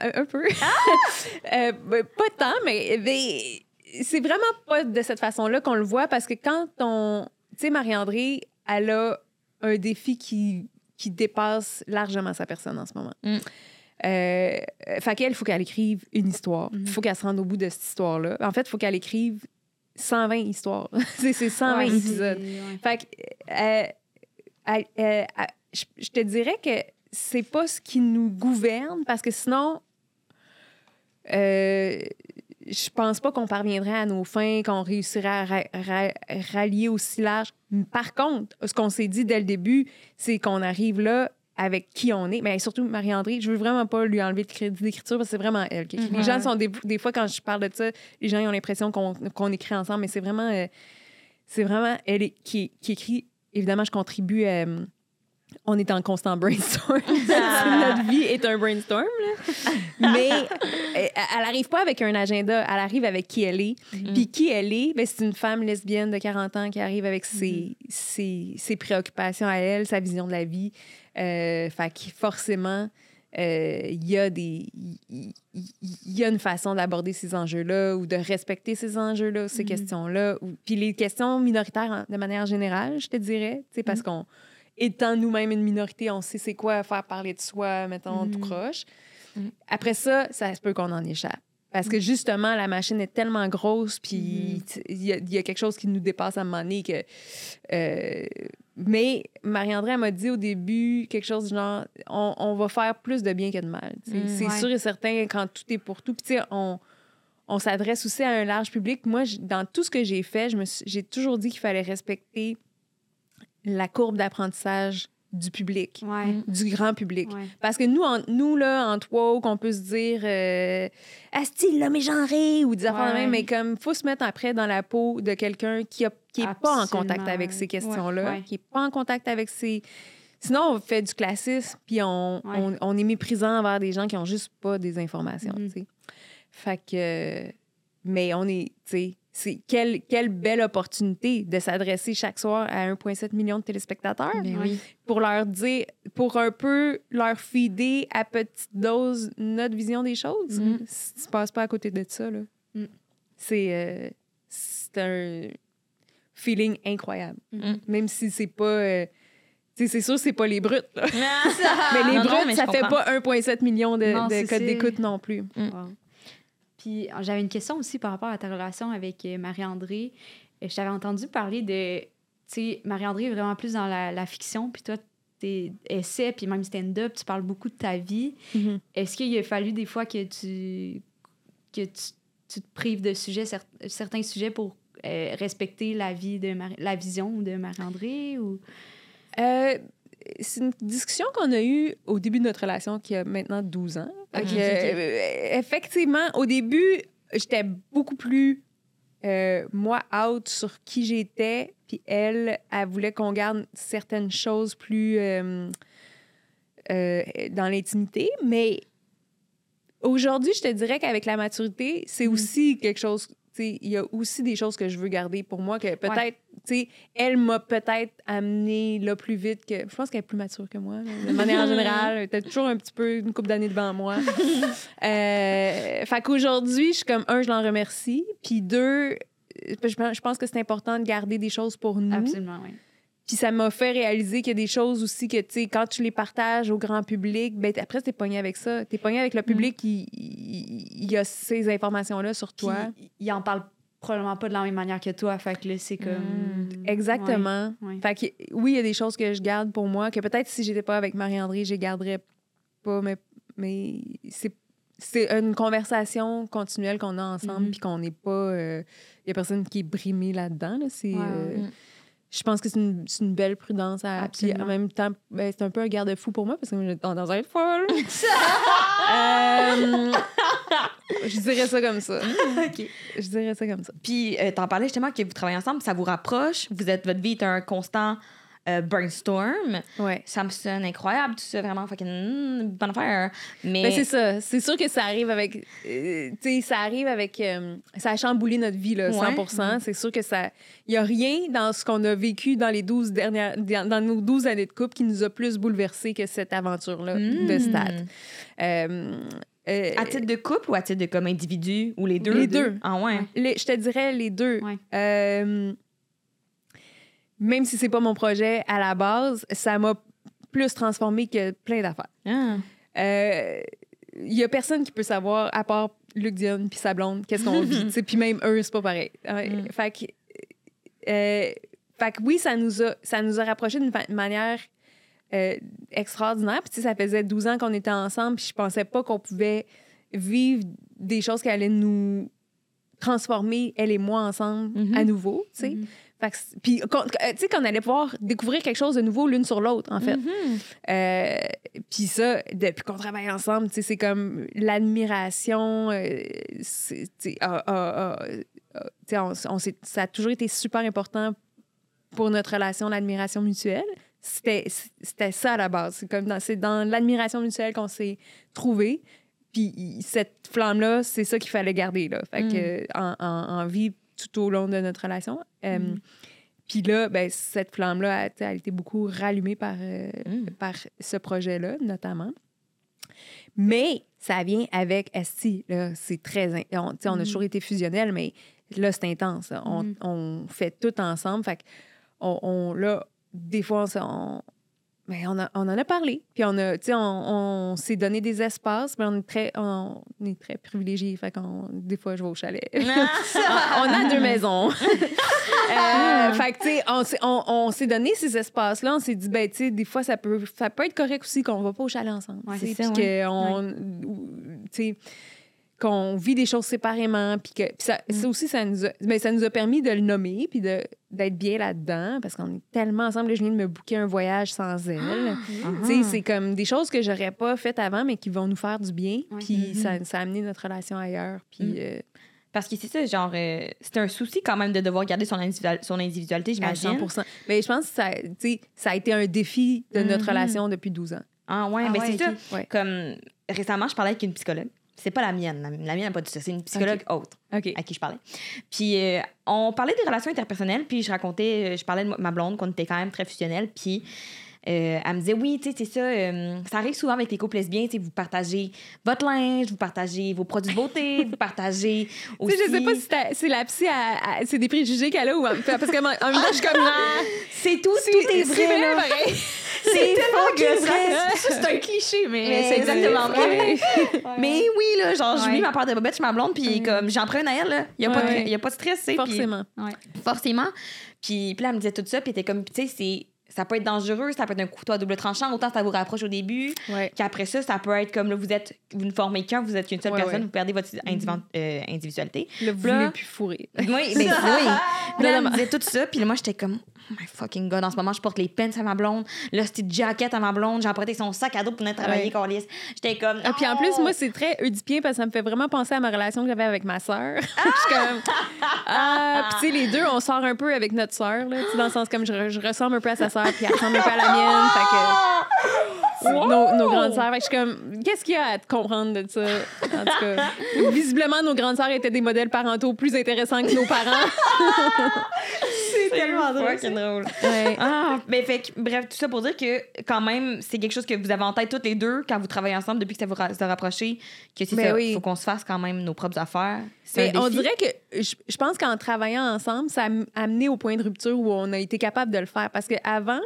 un, un peu. Euh, ben, pas tant, mais, mais c'est vraiment pas de cette façon-là qu'on le voit parce que quand on. Tu sais, Marie-André, elle a un défi qui, qui dépasse largement sa personne en ce moment. Mm. Euh, fait qu'elle, il faut qu'elle écrive une histoire. Il faut qu'elle se rende au bout de cette histoire-là. En fait, il faut qu'elle écrive 120 histoires. c'est c'est 120 Ouais, épisodes. ouais. Fait que, euh, je, je te dirais que c'est pas ce qui nous gouverne parce que sinon, euh, je pense pas qu'on parviendrait à nos fins, qu'on réussirait à ra- ra- rallier aussi large. Par contre, ce qu'on s'est dit dès le début, c'est qu'on arrive là avec qui on est. Mais surtout, Marie-André, je veux vraiment pas lui enlever de crédit d'écriture parce que c'est vraiment elle qui écrit. Les gens sont des, des fois, quand je parle de ça, les gens ils ont l'impression qu'on écrit ensemble, mais c'est vraiment, euh, c'est vraiment elle qui écrit. Évidemment, je contribue. euh, on est en constant brainstorm. Notre vie est un brainstorm. là. Mais euh, elle n'arrive pas avec un agenda, elle arrive avec qui elle est. Puis qui elle est, ben, c'est une femme lesbienne de 40 ans qui arrive avec ses, ses, ses préoccupations à elle, sa vision de la vie. Euh, fait que forcément, euh, il y a des il il- il y a une façon d'aborder ces enjeux-là ou de respecter ces enjeux-là, ces questions-là. ou- Puis les questions minoritaires de manière générale, je te dirais, tu sais, parce qu'on étant nous-mêmes une minorité, on sait c'est quoi faire parler de soi, mettons, tout croche. Après ça, ça se peut qu'on en échappe. Parce que justement, la machine est tellement grosse, puis tu- il y, a- il y a quelque chose qui nous dépasse à un moment donné. Que, euh, mais Marie-André m'a dit au début quelque chose du genre on, on va faire plus de bien que de mal. Mm. C'est Ouais. sûr et certain quand tout est pour tout. Puis tu sais, on, on s'adresse aussi à un large public. Moi, dans tout ce que j'ai fait, j'ai toujours dit qu'il fallait respecter la courbe d'apprentissage du public, Ouais. du grand public. Ouais. Parce que nous, en, nous là, en woke, on peut se dire euh, Asti, l'homme est genré ou des affaires de même, mais comme faut se mettre après dans la peau de quelqu'un qui n'est qui est pas en contact avec ces questions-là, Ouais. qui n'est pas en contact avec ces. Sinon, on fait du classisme, puis on, Ouais. on, on est méprisant envers des gens qui ont juste pas des informations. Tu sais. Fait que. Mais on est. Tu sais, quelle, quelle belle opportunité de s'adresser chaque soir à 1,7 million de téléspectateurs Ben oui. pour leur dire, pour un peu leur feeder à petite dose notre vision des choses. Mm. Si tu passes pas à côté de ça, là, Mm. c'est, euh, c'est un feeling incroyable. Mm. Même si c'est pas. euh, c'est sûr, c'est pas les brutes. là. mais les Non, non, brutes, mais ça fait comprends. pas 1,7 million de, Non, de codes d'écoute non plus. Wow. Puis euh, j'avais une question aussi par rapport à ta relation avec euh, Marie-André. Euh, Je t'avais entendu parler de. Tu sais, Marie-André est vraiment plus dans la, la fiction, puis toi, tes essais, puis même stand-up, tu parles beaucoup de ta vie. Mhm. Est-ce qu'il a fallu des fois que tu, que tu, tu te prives de sujets, cer- certains sujets pour euh, respecter la vie de la vision de Marie-André ou? Euh, c'est une discussion qu'on a eue au début de notre relation qui a maintenant 12 ans. Euh, effectivement, au début, j'étais beaucoup plus, euh, moi, out sur qui j'étais. Puis elle, elle voulait qu'on garde certaines choses plus. euh, euh, dans l'intimité, mais aujourd'hui, je te dirais qu'avec la maturité, c'est Mm. aussi quelque chose. Il y a aussi des choses que je veux garder pour moi que peut-être, tu sais, elle m'a peut-être amené là plus vite que. Je pense qu'elle est plus mature que moi, de manière générale. Elle était toujours un petit peu une couple d'années devant moi. euh, fait qu'aujourd'hui, je suis comme, un, je l'en remercie. Puis deux, euh, je pense- je pense que c'est important de garder des choses pour nous. Absolument, oui. Puis ça m'a fait réaliser qu'il y a des choses aussi que, tu sais, quand tu les partages au grand public, ben après, t'es pogné avec ça. T'es pogné avec le public qui y a ces informations-là sur toi. Puis, il en parle probablement pas de la même manière que toi. Fait que là, c'est comme. Exactement. Ouais, ouais. Fait que, oui, il y a des choses que je garde pour moi, que peut-être si j'étais pas avec Marie-André, je les garderais pas, mais, mais c'est c'est une conversation continuelle qu'on a ensemble, Mhm. puis qu'on n'est pas... Il y a personne qui est brimé là-dedans. là. C'est... Ouais, euh. Je pense que c'est une, belle prudence. À, puis en même temps, ben, c'est un peu un garde-fou pour moi parce que j'ai tendance à être folle. Euh, je dirais ça comme ça. Je dirais ça comme ça. Puis, euh, t'en parlais justement que vous travaillez ensemble, ça vous rapproche. Vous êtes, votre vie est un constant euh, brainstorm. Ouais. Ça me sonne incroyable, tout ça, vraiment fucking mm, bonne affaire. Mais, Ben, c'est ça. C'est sûr que ça arrive avec. euh, tu sais, ça arrive avec. euh, ça a chamboulé notre vie, là, Ouais. 100 C'est sûr que ça. Il n'y a rien dans ce qu'on a vécu dans les 12 dernières. Dans nos 12 années de couple qui nous a plus bouleversé que cette aventure-là de Mm. stade. Euh, euh, à titre de couple ou à titre de comme individu ou les deux? Les deux. Ah ouais. les- je te dirais les deux. Ouais. Euh, même si c'est pas mon projet à la base, ça m'a plus transformé que plein d'affaires. Ah. Il y a personne qui peut savoir, à part Luc Dion puis sa blonde, qu'est-ce qu'on vit. Puis même eux, c'est pas pareil. Ouais, Mm. Fait que, euh, fait que oui, ça nous a, ça nous a rapprochés d'une manière euh, extraordinaire. Puis ça faisait 12 ans qu'on était ensemble, puis je pensais pas qu'on pouvait vivre des choses qui allaient nous transformer, elle et moi, ensemble, Mhm. à nouveau, tu sais. Mhm. C'est- puis, euh, tu sais, qu'on allait pouvoir découvrir quelque chose de nouveau l'une sur l'autre, en fait. Mhm. Euh, puis ça, depuis qu'on travaille ensemble, tu sais, c'est comme l'admiration. euh, c'est- tu sais, ah, ah, ah, ah, on- on ça a toujours été super important pour notre relation, l'admiration mutuelle. C'était ça à la base. C'est comme dans, dans l'admiration mutuelle qu'on s'est trouvé. Puis cette flamme-là, c'est ça qu'il fallait garder. Là. Fait Mm. que, en, en- en vie tout au long de notre relation. Euh, Mm. Puis là, ben, cette flamme-là, elle, a été beaucoup rallumée par, euh, Mm. par ce projet-là, notamment. Mais ça vient avec Esti. C'est très. in- On, on a Mhm. toujours été fusionnels, mais là, c'est intense. On, on fait tout ensemble. Fait que on, on- là, des fois, on, s- on, ben, on, a- on en a parlé. Puis on, a, on, on s'est donné des espaces, mais on est très, on, est très privilégiés. Fait qu'on, des fois, je vais au chalet. on a deux maisons. Euh, fait que, tu sais, on, s'est- on, on s'est donné ces espaces-là. On s'est dit, ben, tu sais, des fois, ça peut, ça peut être correct aussi qu'on va pas au chalet ensemble. Ouais, c'est ça, puis tu sais, qu'on vit des choses séparément. Puis que ça, Mm. ça aussi, ça nous, a, ben, ça nous a permis de le nommer puis d'être bien là-dedans parce qu'on est tellement ensemble. Là, je viens de me booker un voyage sans elle. Ah. Tu sais, c'est comme des choses que j'aurais pas faites avant, mais qui vont nous faire du bien. Puis Mhm. ça, ça a amené notre relation ailleurs. Puis Mhm. euh, Parce que c'est ça, genre, euh, c'est un souci quand même de devoir garder son, individual- son individualité, j'imagine. 100 Mais je pense que ça, ça a été un défi de notre Mhm. relation depuis 12 ans. Ah ouais, Ah mais ouais, c'est ok. ça. Ouais. Comme récemment, je parlais avec une psychologue. C'est pas la mienne. La, la mienne n'a pas dit ça. C'est une psychologue autre à qui je parlais. Puis euh, on parlait des relations interpersonnelles. Puis je racontais, euh, je parlais de ma blonde qu'on était quand même très fusionnels. Puis euh, elle me disait oui, tu sais, c'est ça. euh, ça arrive souvent avec les couples lesbiens. Tu sais, vous partagez votre linge, vous partagez vos produits de beauté, vous partagez Tu aussi. sais, je sais pas si c'est la psy, c'est des préjugés qu'elle a ou parce qu'en en même temps, je suis comme. ah, c'est tout, tout est c'est vrai. là. pareil. C'est tellement vrai. c'est un cliché, mais, Mais c'est exactement vrai. Mais oui, là, genre, je Ouais. vis ma part de bobette chez ma blonde, puis comme j'en prends une à elle, là. Il n'y a, pas de- Ouais. a pas de stress, tu sais. Forcément. forcément. Puis, puis là, elle me disait tout ça, puis elle était comme, tu sais, c'est. Ça peut être dangereux, ça peut être un couteau à double tranchant. Autant ça vous rapproche au début, Ouais. qu'après ça, ça peut être comme là, vous êtes, vous ne formez qu'un, vous êtes une seule Ouais, personne, ouais. vous perdez votre individu- euh, individualité. Là, vous Là- voulez plus fourrer. Oui, mais oui. Là, me disait tout ça, puis moi, j'étais comme, oh my fucking god, en ce moment, je porte les pants à ma blonde, là, c'était jacket à ma blonde, j'ai emprunté son sac à dos pour venir travailler, Ouais. J'étais comme. Ah, puis en plus, moi, c'est très oedipien parce que ça me fait vraiment penser à ma relation que j'avais avec ma sœur. je suis comme. Ah, puis tu sais, les deux, on sort un peu avec notre sœur, là, tu dans le sens comme je, je ressemble un peu à sa sœur, puis elle ressemble un peu à la mienne. Fait que. nos, nos grandes sœurs. Je suis comme, qu'est-ce qu'il y a à te comprendre de ça? En tout cas, visiblement, nos grandes sœurs étaient des modèles parentaux plus intéressants que nos parents. C'est tellement drôle. fucking drôle. Ouais. Ah, mais fait que, bref, tout ça pour dire que quand même, c'est quelque chose que vous avez en tête toutes les deux quand vous travaillez ensemble depuis que ça vous ra- se rapproché, que c'est Ben ça, oui. faut qu'on se fasse quand même nos propres affaires. C'est Mais un on dirait que je, je pense qu'en travaillant ensemble, ça a amené au point de rupture où on a été capable de le faire. Parce qu'avant,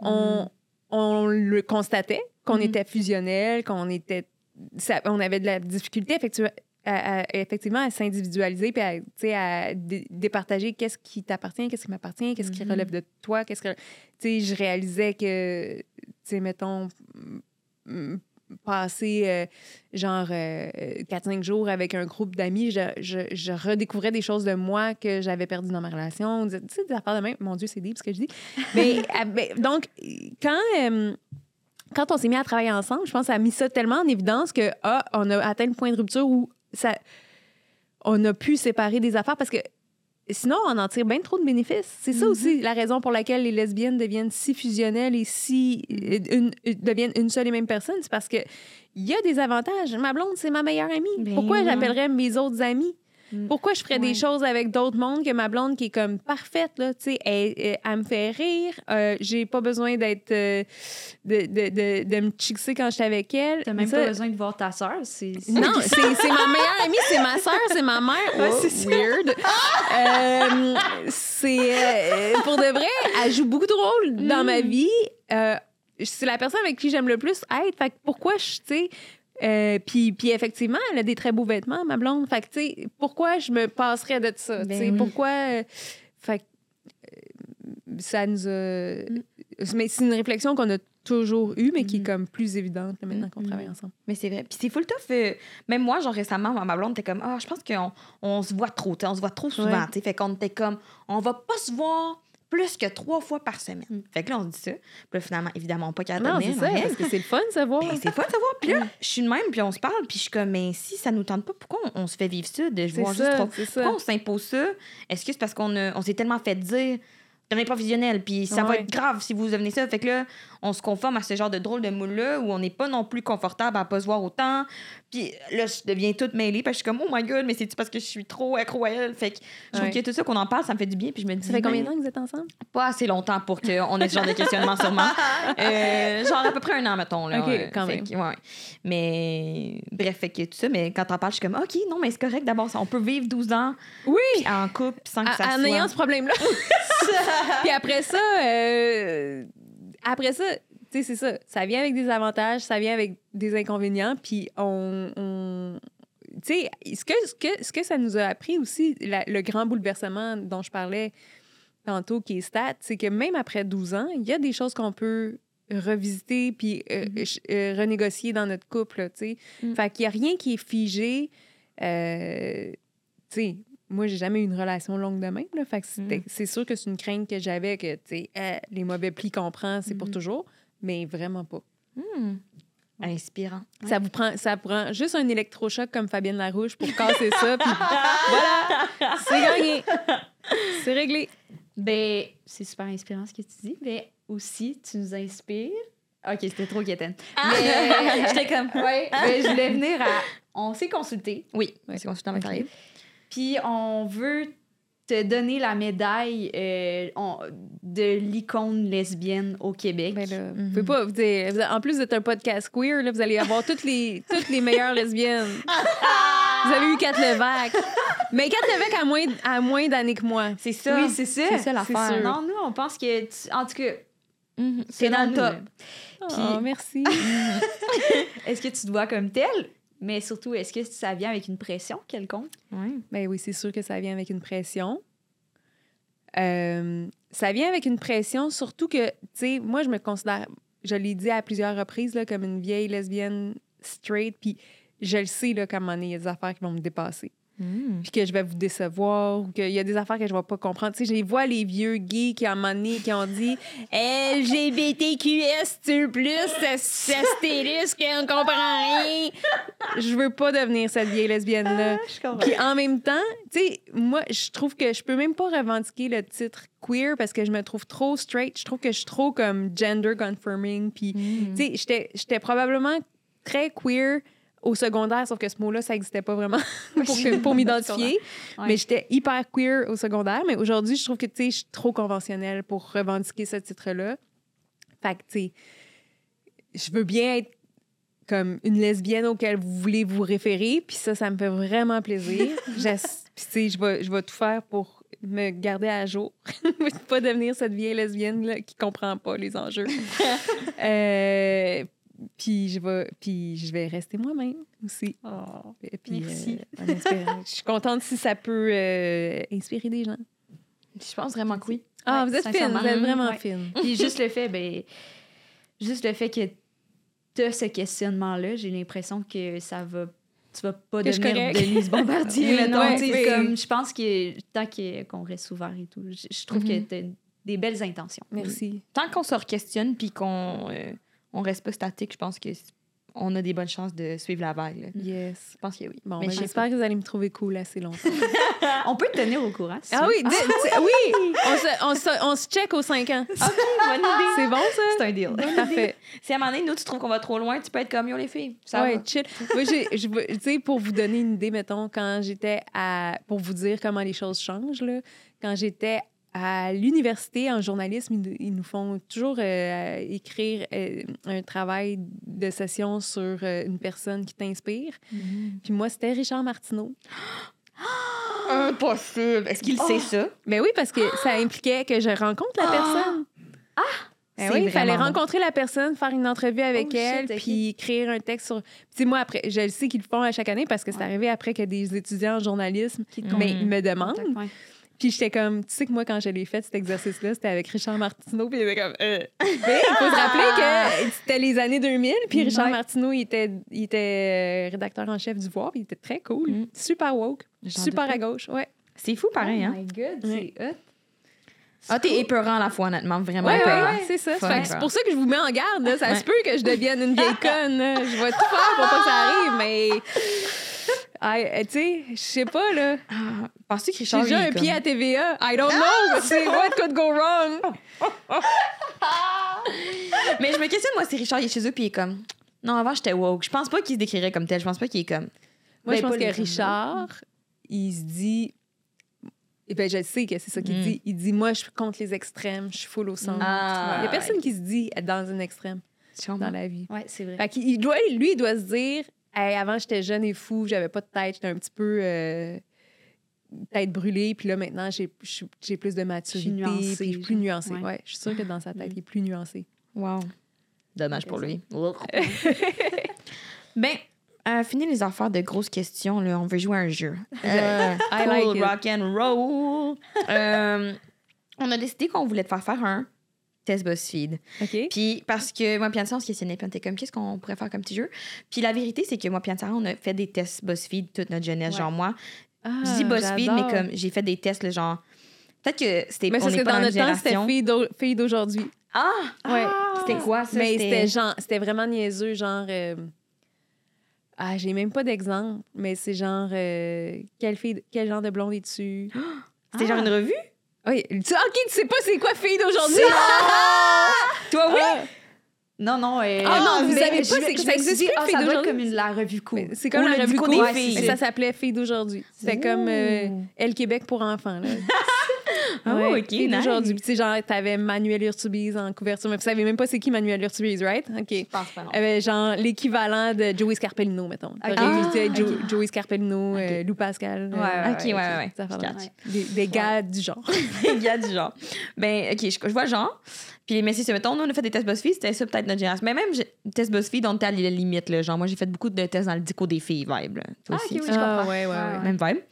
on, on le constatait qu'on Mhm. était fusionnel, qu'on était. ça- on avait de la difficulté effectivement à, à- effectivement à s'individualiser puis à, à dé- départager qu'est-ce qui t'appartient, qu'est-ce qui m'appartient, qu'est-ce qui Mhm. relève de toi, qu'est-ce que. Tu sais, je réalisais que, tu sais, mettons, passer euh, genre 4-5 jours avec un groupe d'amis, je, je, je redécouvrais des choses de moi que j'avais perdues dans ma relation. Tu sais, des affaires de même. Mon Dieu, c'est deep ce que je dis. Mais ah, ben, donc, quand. euh, quand on s'est mis à travailler ensemble, je pense que ça a mis ça tellement en évidence que, ah, on a atteint le point de rupture où ça, on a pu séparer des affaires parce que sinon, on en tire bien trop de bénéfices. C'est ça aussi la raison pour laquelle les lesbiennes deviennent si fusionnelles et si euh, une, euh, deviennent une seule et même personne. C'est parce que il y a des avantages. Ma blonde, c'est ma meilleure amie. Ben Pourquoi j'appellerais mes autres amis? Mm. Pourquoi je ferais Ouais. des choses avec d'autres mondes que ma blonde qui est comme parfaite, là, tu sais, elle, elle- elle me fait rire. Euh, j'ai pas besoin d'être... euh, de, de, de, de me chixer quand je suis avec elle. T'as même Ça- pas besoin de voir ta sœur. C'est non, c'est ma meilleure amie, c'est ma soeur, c'est ma mère. Ouais, Oh, c'est weird. Euh, c'est euh, pour de vrai, elle joue beaucoup de rôles dans ma Mm. vie. Euh, c'est la personne avec qui j'aime le plus être. Fait que pourquoi je, tu sais, euh, puis, puis effectivement, elle a des très beaux vêtements, ma blonde. Fait que, tu sais, pourquoi je me passerais de ça? Ben oui. Pourquoi. euh, fait que, euh, ça nous a. Mais c'est une réflexion qu'on a toujours eue, mais qui est Mhm. comme plus évidente là, maintenant qu'on Mhm. travaille ensemble. Mais c'est vrai. Puis c'est full tough. euh, même moi, genre récemment, ma blonde était comme, ah, je pense qu'on on se voit trop, tu sais, on se voit trop souvent. Ouais. tu sais. Fait qu'on était comme, on va pas se voir plus que trois fois par semaine. Mm. Fait que là, on se dit ça. Puis là, finalement, évidemment, pas qu'à Non, c'est ça, parce que c'est le fun de savoir. Ben, c'est fun de savoir. Puis là, je suis de même, puis on se parle, puis je suis comme, mais si ça nous tente pas, pourquoi on, on se fait vivre ça, de juste trois? ça. Pourquoi on s'impose ça? Est-ce que c'est parce qu'on on s'est tellement fait dire devenez professionnel, puis ça va être grave si vous devenez ça. Fait que là, on se conforme à ce genre de drôle de moule-là où on n'est pas non plus confortable à pas se voir autant. Puis là, je deviens toute mêlée, parce que je suis comme, oh my god, mais c'est-tu parce que je suis trop accro à elle? Fait que je trouve Ouais. que tout ça qu'on en parle, ça me fait du bien, puis je me dis, Ça fait combien de ben, temps que vous êtes ensemble? Pas assez longtemps pour qu'on ait ce genre de questionnement, sûrement. Euh, genre à peu près un an, mettons. Là, Ok, Euh, quand même. que, ouais. Mais bref, fait que tout ça, mais quand t'en parles, je suis comme, OK, non, mais c'est correct d'abord, on peut vivre 12 ans Oui! en couple sans que ça En, en soit... ayant ce problème-là. Puis après ça, euh, après ça, tu sais, c'est ça. Ça vient avec des avantages, ça vient avec des inconvénients. Puis on. on- tu sais, ce que, ce, que, ce que ça nous a appris aussi, la- le grand bouleversement dont je parlais tantôt, qui est stat, c'est que même après 12 ans, il y a des choses qu'on peut revisiter puis euh, ch- euh, renégocier dans notre couple, tu sais. Mm. Fait qu'il n'y a rien qui est figé. Euh, tu sais, moi, j'ai jamais eu une relation longue de même, là. Fait que c'était- Mm. c'est sûr que c'est une crainte que j'avais que, tu sais, euh, les mauvais plis qu'on prend, c'est pour Mhm. toujours, mais vraiment pas. Hmm. Inspirant. Ça vous prend, ça prend juste un électrochoc comme Fabienne Larouche pour casser ça, puis voilà, c'est gagné. C'est réglé. Ben, c'est super inspirant ce que tu dis, mais aussi, tu nous inspires. Ok, c'était trop quétaine. Mais j'étais comme, ouais, mais je voulais venir à. On s'est consulté, Oui, c'est consultant matériel. Puis on veut te donner la médaille euh, on- de l'icône lesbienne au Québec. Ben là, vous Mhm. pouvez pas, vous en plus d'être un podcast queer, là, vous allez avoir toutes les, toutes les meilleures lesbiennes. Vous avez eu Kat Levac. Mais Kat Levac a moins, a moins d'années que moi. C'est ça. oui, c'est ça. C'est ça l'affaire. Non, nous, on pense que. tu- en tout cas, Mhm. c'est dans le top. Puis- Oh, merci. Est-ce que tu te vois comme tel? Mais surtout, est-ce que ça vient avec une pression quelconque? Ouais. Ben oui, c'est sûr que ça vient avec une pression. Euh, ça vient avec une pression, surtout que, tu sais, moi, je me considère, je l'ai dit à plusieurs reprises, là, comme une vieille lesbienne straight, puis je le sais, là, qu'à un moment donné, il y a des affaires qui vont me dépasser. Mm. puis que je vais vous décevoir ou qu'il y a des affaires que je vais pas comprendre. Tu sais, je les vois, les vieux gays qui, à un moment donné, qui ont dit LGBTQS, tu plus, astérisque, on comprend rien. Je veux pas devenir cette vieille lesbienne-là. Comprends. Puis en même temps, tu sais, moi, je trouve que je peux même pas revendiquer le titre queer parce que je me trouve trop straight. Je trouve que je suis trop comme gender confirming. Puis, tu sais, j'étais probablement très queer au secondaire, sauf que ce mot-là, ça n'existait pas vraiment pour, m'identifier. Ouais. Mais j'étais hyper queer au secondaire. Mais aujourd'hui, je trouve que, tu sais, je suis trop conventionnelle pour revendiquer ce titre-là. Fait que, tu sais, je veux bien être comme une lesbienne auquel vous voulez vous référer, puis ça, ça me fait vraiment plaisir. Puis, tu sais, je vais, je vais tout faire pour me garder à jour. pas devenir cette vieille lesbienne là, qui comprend pas les enjeux. Euh, puis, je vais, puis je vais rester moi-même aussi. Oh. Et puis, Merci. euh, en espérant- je suis contente si ça peut euh, inspirer des gens. Je pense vraiment que oui. Ah, Ouais, vous êtes fine, vous êtes vraiment Ouais. fine. Puis juste le fait, ben, juste le fait que tu as ce questionnement-là, j'ai l'impression que ça va. Tu vas pas Que devenir. Denise Bombardier. Oui, mettons, ouais, tu sais, oui. comme, je pense que tant que- qu'on reste ouvert et tout, je, je trouve Mhm. que tu des belles intentions. Merci. Tant qu'on se questionne puis qu'on euh, on reste pas statique, je pense que on a des bonnes chances de suivre la vague. là. Yes. Je pense que oui. Bon, Mais ben, j'espère que vous allez me trouver cool assez longtemps. On peut te tenir au courant. si ah tu oui, de- tu- oui! On se, on, se, on se check aux 5 ans. C'est bon, ça? C'est un deal. Parfait. Si à un moment donné, nous, tu trouves qu'on va trop loin, tu peux être comme yo, les filles. Ça ouais, va. chill. Moi, j'ai- je veux- tu sais, pour vous donner une idée, mettons, quand j'étais à. Pour vous dire comment les choses changent, là, quand j'étais à l'université en journalisme, ils, nous- font toujours euh, écrire euh, un travail de session sur euh, une personne qui t'inspire. Puis moi, c'était Richard Martineau. Impossible. Est-ce qu'il sait ça? Mais oui, parce que ça impliquait que je rencontre la personne. Ah! C'est oui, il fallait bon. rencontrer la personne, faire une entrevue avec Oh, shit, elle, puis écrire un texte sur. Tu sais, moi, après, je le sais qu'ils le font à chaque année parce que c'est Ouais. arrivé après que des étudiants en journalisme Qui mais, me demandent. Ouais. Puis j'étais comme, tu sais que moi, quand je l'ai fait, cet exercice-là, c'était avec Richard Martineau, puis il était comme. euh. Mais il faut se rappeler que c'était les années 2000, puis Richard Ouais. Martineau, il était, il était euh, rédacteur en chef du Voir, puis il était très cool, Mm. super woke, super à gauche, ouais. C'est fou, pareil, oh hein? my god, c'est hot. Ah, t'es épeurant à la fois, honnêtement. Vraiment Ouais, ouais, épeurant. ouais, c'est ça. Fuck, Fait que c'est pour ça que je vous mets en garde. là. Ça Ouais. se peut que je devienne une vieille conne. Je vais tout faire pour pas que ça arrive, mais. Ah, euh, tu sais, je sais pas, là. Ah, Penses-tu que J'ai Richard. déjà il est un pied à TVA. I don't know, c'est what could go wrong. Mais je me questionne, moi, si Richard il est chez eux, puis il est comme. Non, avant, j'étais woke. Je pense pas qu'il se décrirait comme tel. Je pense pas qu'il est comme. Moi, Ben, je pense que Richard, il se dit. Eh ben, je sais que c'est ça qu'il Mm. dit. Il dit Moi, je suis contre les extrêmes, je suis full au centre. Ah, il y a personne qui se dit être dans un extrême dans la vie. Ouais, c'est vrai. Fait qu'il doit, lui, il doit se dire Hey, avant, j'étais jeune et fou, j'avais pas de tête, j'étais un petit peu euh, tête brûlée, puis là, maintenant, j'ai plus de maturité, puis je suis plus nuancée. Ouais. Ouais. je suis sûre que dans sa tête, il est plus nuancé. Wow. Dommage pour lui. ben, euh, fini les affaires de grosses questions. Là. On veut jouer à un jeu. Euh, I cool, like it. rock and roll. Euh, on a décidé qu'on voulait te faire faire un test BuzzFeed. OK? Puis parce que moi, puis Anne, on se questionnait, puis on était comme, qu'est-ce qu'on pourrait faire comme petit jeu? Puis la vérité, c'est que moi, puis Anne, on a fait des tests BuzzFeed toute notre jeunesse. Ouais. Genre, moi, Ah, je dis BuzzFeed, mais comme j'ai fait des tests, le genre. Peut-être que c'était Mais on parce est que dans notre même temps, c'était génération. fille d'au- fille d'aujourd'hui. Ah! Ouais. C'était quoi, ça? Mais c'était genre, c'était vraiment niaiseux, genre. euh, Ah, j'ai même pas d'exemple, mais c'est genre, euh, quelle fille, quel genre de blonde es-tu? C'était genre une revue? Oui, tu, ok, tu sais pas c'est quoi fille d'aujourd'hui? Toi, oui? Ah! Non, non. euh, Ah non, vous mais savez pas, je me- c'est que je ça me suis existe dit, plus, ah, fille ça doit être d'aujourd'hui. comme une, la revue cool. Mais C'est comme Ou la le revue cool, des ouais, filles. mais ça s'appelait Fille d'aujourd'hui. C'était comme euh, Elle Québec pour enfants. Là. Oh, ok, Fille nice. d'aujourd'hui. Puis tu sais, genre, t'avais Manuel Urtubise en couverture. Mais vous savez même pas c'est qui Manuel Urtubise, right? OK. Je pense pas, non. Euh, genre l'équivalent de Joey Scarpellino, mettons. Ok. Ah, Jo- ok. Joey Scarpellino, euh, Lou Pascal. Ouais, ouais, Ok, ouais, ouais, ouais. Des, des gars du genre. Y a du genre. Ben, OK, je, je vois le genre. Puis, mais si c'est, mettons, nous, on a fait des tests BuzzFeed, c'était ça peut-être notre génération. Mais même, j'ai- test BuzzFeed, on était à la limite, là. Genre, moi, j'ai fait beaucoup de tests dans le dico des filles, vibe, là. Toi Ah, aussi. ok, oui, je Ah, comprends. ouais, ouais, ouais. Même vibe.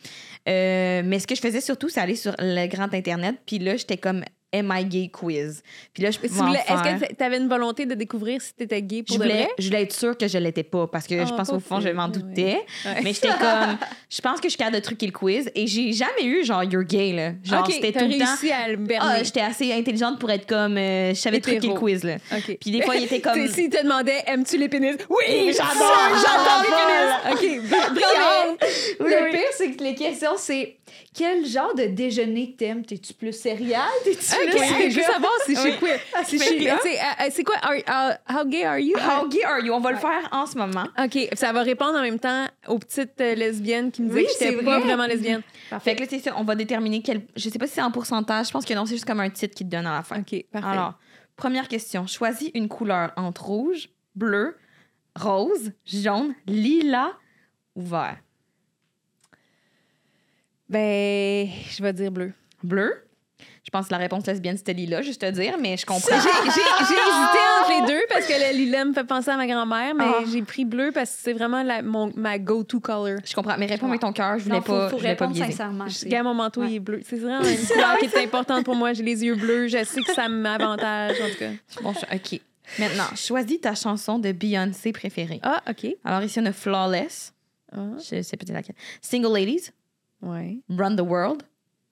Euh, mais ce que je faisais surtout, c'est aller sur le grand Internet. Puis là, j'étais comme Am I gay quiz? Puis là, je en voulais- Est-ce que tu avais une volonté de découvrir si tu étais gay pour je de voulais, vrai? je voulais être sûre que je l'étais pas parce que je Oh, pense au fond, je m'en doutais. Ouais. Mais j'étais comme, je pense que je suis capable de truquer le quiz et j'ai jamais eu genre you're gay là. Genre Ok, c'était tout le temps. à le Ah, j'étais assez intelligente pour être comme, euh, je savais truquer le quiz là. OK. Puis des fois, il était comme. S'il te demandait, aimes-tu les pénis? Oui, j'adore, j'adore les pénis. OK, br- brillant. Le pire, c'est que les questions, c'est quel genre de déjeuner t'aimes? T'es-tu plus céréales? T'es-tu Plus je veux savoir si je suis Oui. queer. Si je fait suis- que là- tu sais, euh, euh, C'est quoi? are- uh, how gay are you? How gay are you? On va le faire en ce moment. OK, ça va répondre en même temps aux petites euh, lesbiennes qui me disaient Oui, que j'étais c'est pas vrai. vraiment lesbienne. Fait que là, c'est ça, on va déterminer quel. Je sais pas si c'est en pourcentage. Je pense que non, c'est juste comme un titre qui te donne à la fin. OK, parfait. Alors, première question. Choisis une couleur entre rouge, bleu, rose, jaune, lilas ou vert? Ben, je vais dire bleu. Bleu? Je pense que la réponse lesbienne, c'était lilas, juste te dire, mais je comprends. J'ai j'ai- j'ai hésité entre les deux parce que le lilas me fait penser à ma grand-mère, mais Ah. j'ai pris bleu parce que c'est vraiment la, mon, ma go-to color. Je comprends, mais réponds avec ton cœur, je voulais Non, faut, pas, faut je voulais pas répondre biaiser. sincèrement. Je- Regarde, mon manteau, Ouais. il est bleu. C'est vraiment une couleur qui est importante pour moi. J'ai les yeux bleus. Je sais que ça m'avantage, en tout cas. Bon, je- OK. Maintenant, choisis ta chanson de Beyoncé préférée. Ah, OK. Alors, ici, on a Flawless. Ah, Je sais peut-être laquelle. Single Ladies, ouais, Run the World,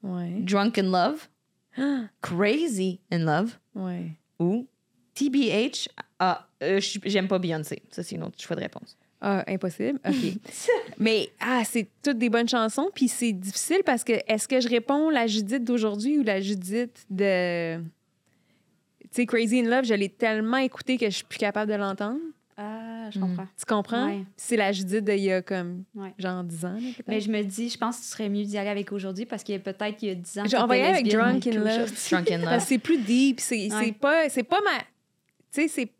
ouais, Drunk in Love, Crazy in Love ouais. ou TBH. Ah, euh, j'aime pas Beyoncé. Ça, c'est une autre choix de réponse. Ah, impossible. OK. Mais, ah, c'est toutes des bonnes chansons. Puis c'est difficile parce que est-ce que je réponds la Judith d'aujourd'hui ou la Judith de. Tu sais, Crazy in Love, je l'ai tellement écoutée que je suis plus capable de l'entendre. Ah, je Mm. comprends. Tu comprends? Ouais. C'est la Judith d'il y a comme, Ouais. genre 10 ans, là. Mais je me dis, je pense que tu serais mieux d'y aller avec aujourd'hui parce qu'il y a peut-être qu'il y a 10 ans. Je- on va y aller avec Drunk in Love. Drunk in Love. c'est plus deep. C'est c'est Ouais. pas, c'est pas ma. Tu sais, c'est-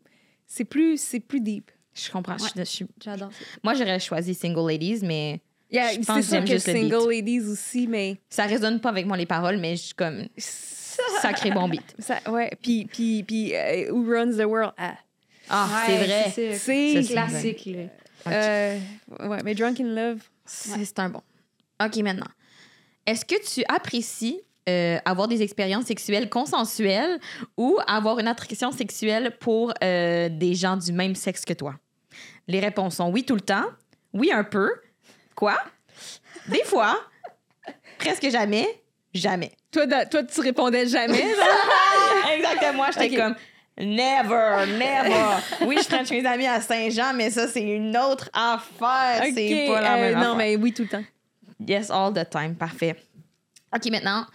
c'est plus, c'est plus deep. Je comprends. je- je suis- J'adore. Moi, j'aurais choisi Single Ladies, mais Yeah, Je pense c'est que sûr j'aime que juste le beat. Single Ladies aussi, mais. ça résonne pas avec moi les paroles, mais je suis comme sacré bon beat. Ça, ouais, puis, puis, puis euh, Who Runs the World? Ah. Ah, Ouais, c'est vrai. C'est classique, là. euh, ouais, mais Drunk in Love. C'est un bon. OK, maintenant. Est-ce que tu apprécies euh, avoir des expériences sexuelles consensuelles ou avoir une attraction sexuelle pour euh, des gens du même sexe que toi? Les réponses sont oui tout le temps, oui un peu, quoi? Des fois, presque jamais, jamais. Toi, toi, tu répondais jamais. Exactement, j'étais Ok. comme never, never. Oui, je traîne chez mes amis à Saint-Jean, mais ça, c'est une autre affaire. C'est pas la euh, même Non, affaire. mais oui, tout le temps. Yes, all the time. Parfait. OK, maintenant,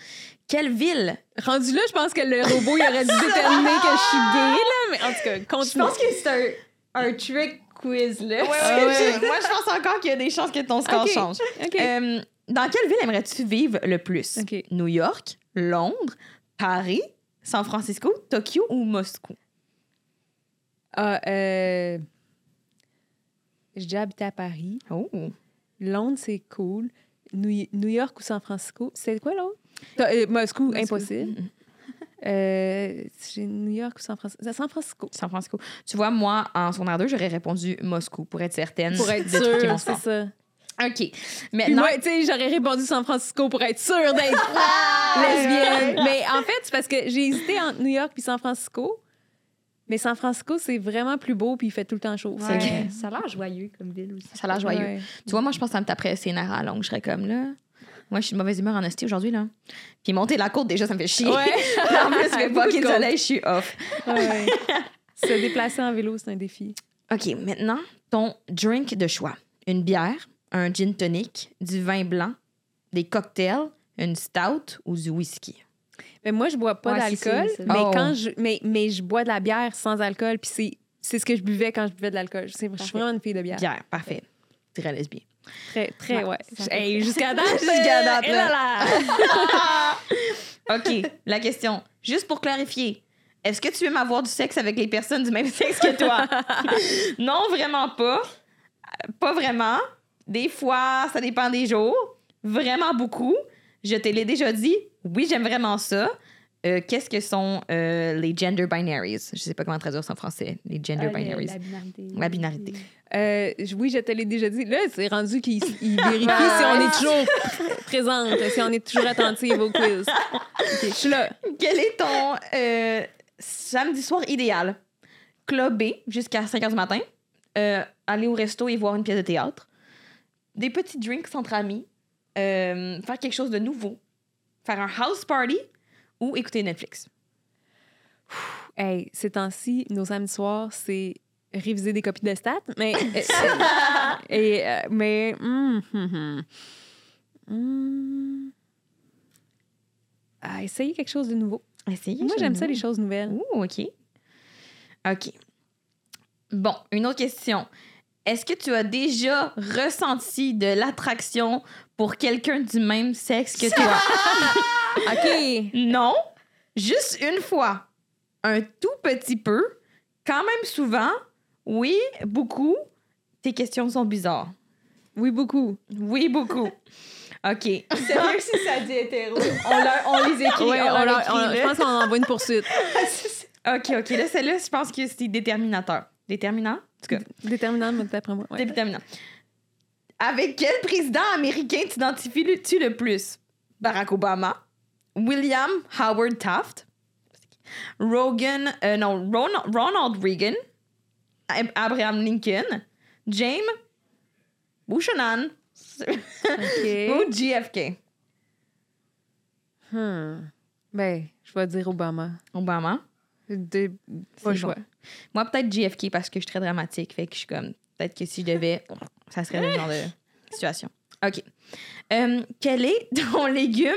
quelle ville? Rendu là, je pense que le robot, il aurait dû déterminer que je suis gay, là. Mais en tout cas, Je continue. pense que c'est un, un trick quiz, là. Ah ouais. Moi, je pense encore qu'il y a des chances que ton score Ok. change. OK. Euh, dans quelle ville aimerais-tu vivre le plus? OK. New York, Londres, Paris, San Francisco, Tokyo ou Moscou? Ah, euh... J'ai déjà habité à Paris. Oh. Londres, c'est cool. New, New York ou San Francisco? C'est quoi l'autre? Euh, Moscou, impossible. Euh, j'ai New York ou San Francisco? San Francisco. San Francisco. Tu vois, moi, en secondaire 2, j'aurais répondu Moscou pour être certaine Pour être de truquer mon sûr, c'est ça. OK. Maintenant, moi, tu sais, j'aurais répondu San Francisco pour être sûre d'être lesbienne. Mais en fait, c'est parce que j'ai hésité entre New York puis San Francisco. Mais San Francisco, c'est vraiment plus beau puis il fait tout le temps chaud. Ouais. Ça a l'air joyeux comme ville aussi. ça a l'air joyeux. Ouais. Tu vois, moi, je pense que ça me taperait ses nerfs à longue. Je serais comme là. Moi, je suis de mauvaise humeur en hostie aujourd'hui, là. Puis monter la côte, déjà, ça me fait chier. Ouais. en plus, il fait Beaucoup de fucking côte. soleil, je suis off. Ouais. Se déplacer en vélo, c'est un défi. OK, maintenant, ton drink de choix. Une bière, un gin tonic, du vin blanc, des cocktails, une stout ou du whisky. Mais moi, je bois pas Ouais, d'alcool, mais Oh. quand je mais, mais je bois de la bière sans alcool, puis c'est c'est ce que je buvais quand je buvais de l'alcool. C'est- Je suis vraiment une fille de bière. Bière, parfait. Très lesbien. Très très ouais. Ouais, Hey, jusqu'à date, Jusqu'à date, là. là. OK, la question. Juste pour clarifier, est-ce que tu aimes avoir du sexe avec les personnes du même sexe que toi? non, vraiment pas. Euh, Pas vraiment. Des fois, ça dépend des jours. Vraiment beaucoup. Je te l'ai déjà dit. Oui, j'aime vraiment ça. Euh, Qu'est-ce que sont euh, les gender binaries? Je sais pas comment traduire ça en français. Les gender Ah, le- binaries. La binarité. La binarité. Euh, je- oui, je te l'ai déjà dit. Là, c'est rendu qu'il il vérifie si on est toujours présente, si on est toujours attentive au quiz. Je suis là. Quel est ton euh, samedi soir idéal? Clubber jusqu'à 5 h du matin, euh, aller au resto et voir une pièce de théâtre, des petits drinks entre amis, euh, faire quelque chose de nouveau, faire un house party ou écouter Netflix. Hey, ces temps-ci, nos samedis soirs, c'est réviser des copies de stats, mais... et, euh, mais... Ah, essayer quelque chose de nouveau. Essayez. Moi, j'aime ça, les choses nouvelles. Ouh, OK. OK. Bon, une autre question. Est-ce que tu as déjà ressenti de l'attraction pour quelqu'un du même sexe que toi? OK. non. Juste une fois. Un tout petit peu. Quand même souvent. Oui, beaucoup. Tes questions sont bizarres. Oui, beaucoup. Oui, beaucoup. OK. Sérieux, si ça dit hétéro, on, leur- on les écrit. Ouais, on on leur leur- écrit, on- là. je pense qu'on envoie une poursuite. OK, OK. Là, celle-là, je pense que c'est déterminateur. Déterminant? Tout cas. Déterminant, d'après moi. ouais. Déterminant. Avec quel président américain t'identifies-tu le plus? Barack Obama, William Howard Taft, Rogan, euh, non, Ronald, Ronald Reagan, Ab- Abraham Lincoln, James Buchanan OK. ou JFK? Hmm. Ben, je vais dire Obama. Obama. De... Pas C'est le choix. bon. Moi, peut-être JFK parce que je suis très dramatique. Fait que je suis comme, peut-être que si je devais, ça serait le genre de situation. OK. Euh, quel est ton légume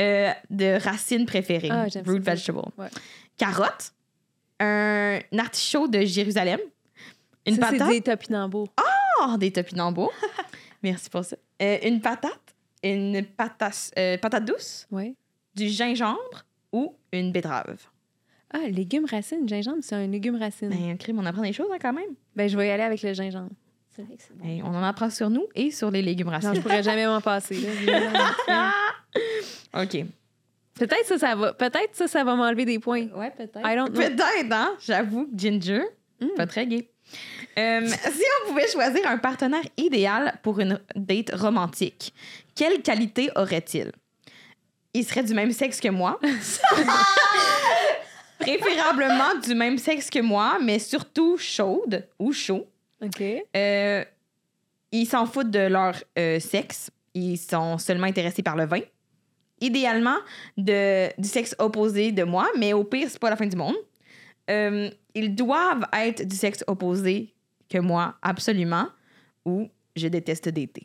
euh, de racine préféré? Ah, ça. Root vegetable. Ouais. Carotte, un artichaut de Jérusalem, une Ça, c'est patate. des topinambours. Oh, des topinambours. Merci pour ça. Euh, une patate, une patate, patate douce, Ouais. du gingembre ou une betterave? Ah, légumes racines. Gingembre, c'est un légume racine. Ben, crime, on apprend des choses hein, quand même. Ben, je vais y aller avec le gingembre. C'est vrai que c'est bon. Ben, on en apprend sur nous et sur les légumes Non, racines. je pourrais jamais m'en passer. là. OK. Peut-être ça, ça va. Peut-être ça, ça va m'enlever des points. Ouais, peut-être. I don't know. Peut-être, hein? J'avoue, Ginger, Mm. pas très gay. Euh, si on pouvait choisir un partenaire idéal pour une date romantique, quelle qualité aurait-il? Il serait du même sexe que moi. Préférablement du même sexe que moi, mais surtout chaude ou chaud. OK. Euh, ils s'en foutent de leur euh, sexe. Ils sont seulement intéressés par le vin. Idéalement, de, du sexe opposé de moi, mais au pire, c'est pas la fin du monde. Euh, ils doivent être du sexe opposé que moi, absolument, ou je déteste d'été.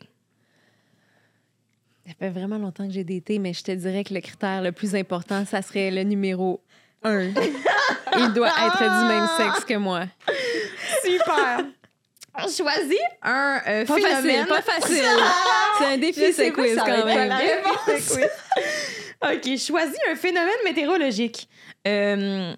Ça fait vraiment longtemps que j'ai daté, mais je te dirais que le critère le plus important, ça serait le numéro un. Il doit être du même sexe que moi. Super! Choisis un euh, Pas phénomène. facile, pas facile. C'est un défi, ce quiz, quand même. OK, choisis un phénomène météorologique. Euh,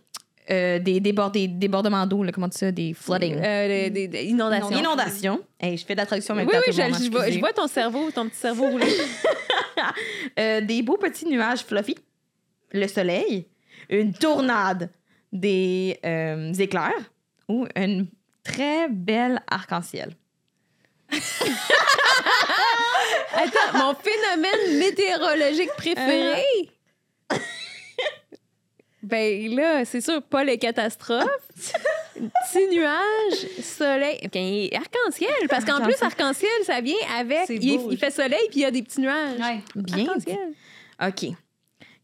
euh, des, débord- des débordements d'eau, comment tu ça? Des flooding. Euh, des, des- des inondations. Inondation. Hey, je fais de la traduction en Oui, oui, je, je vois, je excusez. vois ton cerveau, ton petit cerveau rouler. Euh, des beaux petits nuages fluffy. Le soleil. Une tornade. Des euh, éclairs. Ou une très belle arc-en-ciel. Attends, mon phénomène météorologique préféré? ben là, c'est sûr, pas les catastrophes. Petit nuage, soleil. Ok, arc-en-ciel. Parce qu'en plus, arc-en-ciel, ça vient avec. Il, fait soleil puis il y a des petits nuages. Ouais. Bien. OK.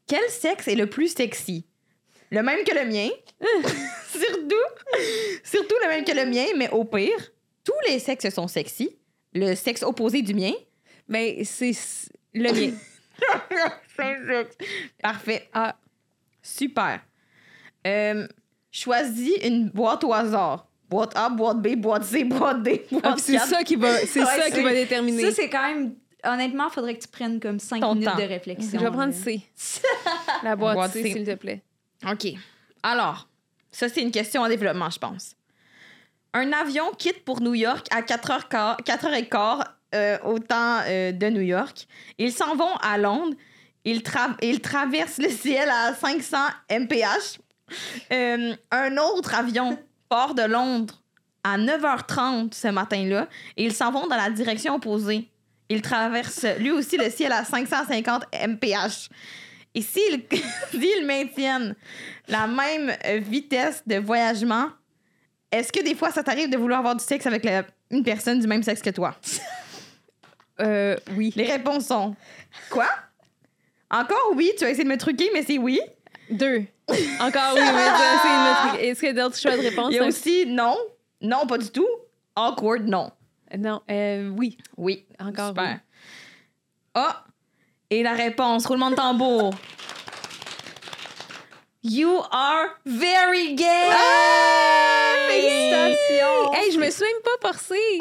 Quel sexe est le plus sexy? Le même que le mien. surtout, surtout le même que le mien, mais au pire, tous les sexes sont sexy. Le sexe opposé du mien. Mais c'est le mien. Parfait. Ah, super. Euh, choisis une boîte au hasard. Boîte A, boîte B, boîte C, boîte D, boîte Ah, puis c'est 4. ça qui va, c'est Ouais, ça qui va déterminer. Ça, c'est quand même. Honnêtement, il faudrait que tu prennes comme 5 Ton minutes temps. de réflexion. Je vais prendre. C. La boîte, Boîte C, C. s'il te plaît. OK. Alors, ça, c'est une question en développement, je pense. Un avion quitte pour New York à 4h15, 4h15 euh, au temps euh, de New York. Ils s'en vont à Londres. Ils, ils traversent le ciel à 500 mph. Euh, un autre avion part de Londres à 9h30 ce matin-là ils s'en vont dans la direction opposée. Ils traversent lui aussi le ciel à 550 mph. Et s'ils maintiennent la même euh, vitesse de voyagement, est-ce que des fois, ça t'arrive de vouloir avoir du sexe avec la- une personne du même sexe que toi? Euh, oui. Les réponses sont quoi? Encore oui, tu vas essayer de me truquer, mais c'est oui. Deux. Encore oui, mais ça, c'est notre truc. Est-ce qu'il y a d'autres choix de réponse? Il y a aussi non, non, pas du tout. Awkward, non. Non, euh, oui. Oui. Encore Super. Ah! Et la réponse, roulement de tambour. You are very gay! Félicitations! Hey, je me suis même pas forcée.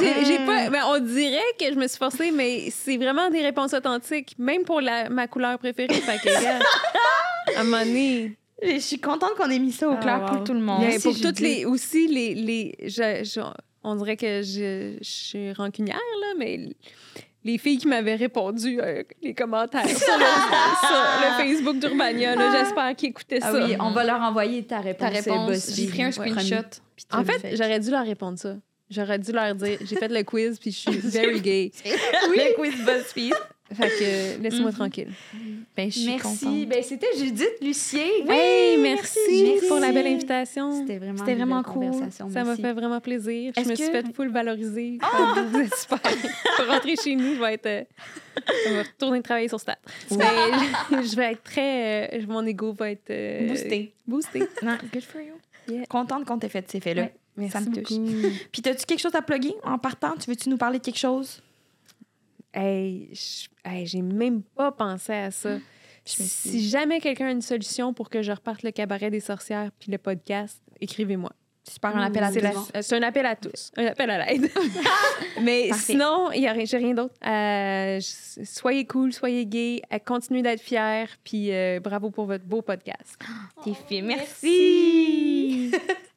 J'ai j'ai pas. ben, on dirait que je me suis forcée, mais c'est vraiment des réponses authentiques, même pour la, ma couleur préférée. Fait que, regarde, à un moment donné, Je suis contente qu'on ait mis ça au Ah, clair wow. pour tout le monde. mais Merci, pour toutes les aussi les les je- je- on dirait que je, je suis rancunière là, mais les filles qui m'avaient répondu euh, les commentaires sur le, sur le Facebook d'Urbania, là, j'espère qu'ils écoutaient Ah ça. oui, on va leur envoyer ta réponse. Ta réponse, BuzzFeed. j'ai pris un screenshot. En fait, j'aurais dû leur répondre ça. J'aurais dû leur dire, j'ai fait le quiz puis je suis very gay. Le quiz BuzzFeed. Fait que laissez-moi tranquille. Ben, je suis Merci. Ben, c'était Judith Lucien. Oui, merci, merci. pour la belle invitation. C'était vraiment, C'était une vraiment cool. conversation. Ça m'a fait vraiment plaisir. Je me suis fait full valoriser. Vous êtes super. Pour rentrer chez nous, je vais être. euh, on va retourner travailler sur Stat. Mais je, je vais être très. euh, mon ego va être. euh, Boosté. Boosté. Non, good for you. Yeah. Contente qu'on t'ait fait ces faits-là. Ouais, Merci Ça me touche. beaucoup. Puis, t'as-tu quelque chose à plugger en partant? Tu veux-tu nous parler de quelque chose? Hey, j'ai même pas pensé à ça. me Si jamais quelqu'un a une solution pour que je reparte le cabaret des sorcières puis le podcast, écrivez-moi. Super, un appel à C'est tous. la- euh, c'est un appel à tous. Un appel à l'aide. Mais Parfait. sinon, il y a rien, j'ai rien d'autre. Euh, soyez cool, soyez gay, euh, continuez d'être fiers, puis euh, bravo pour votre beau podcast. T'es fait. Merci.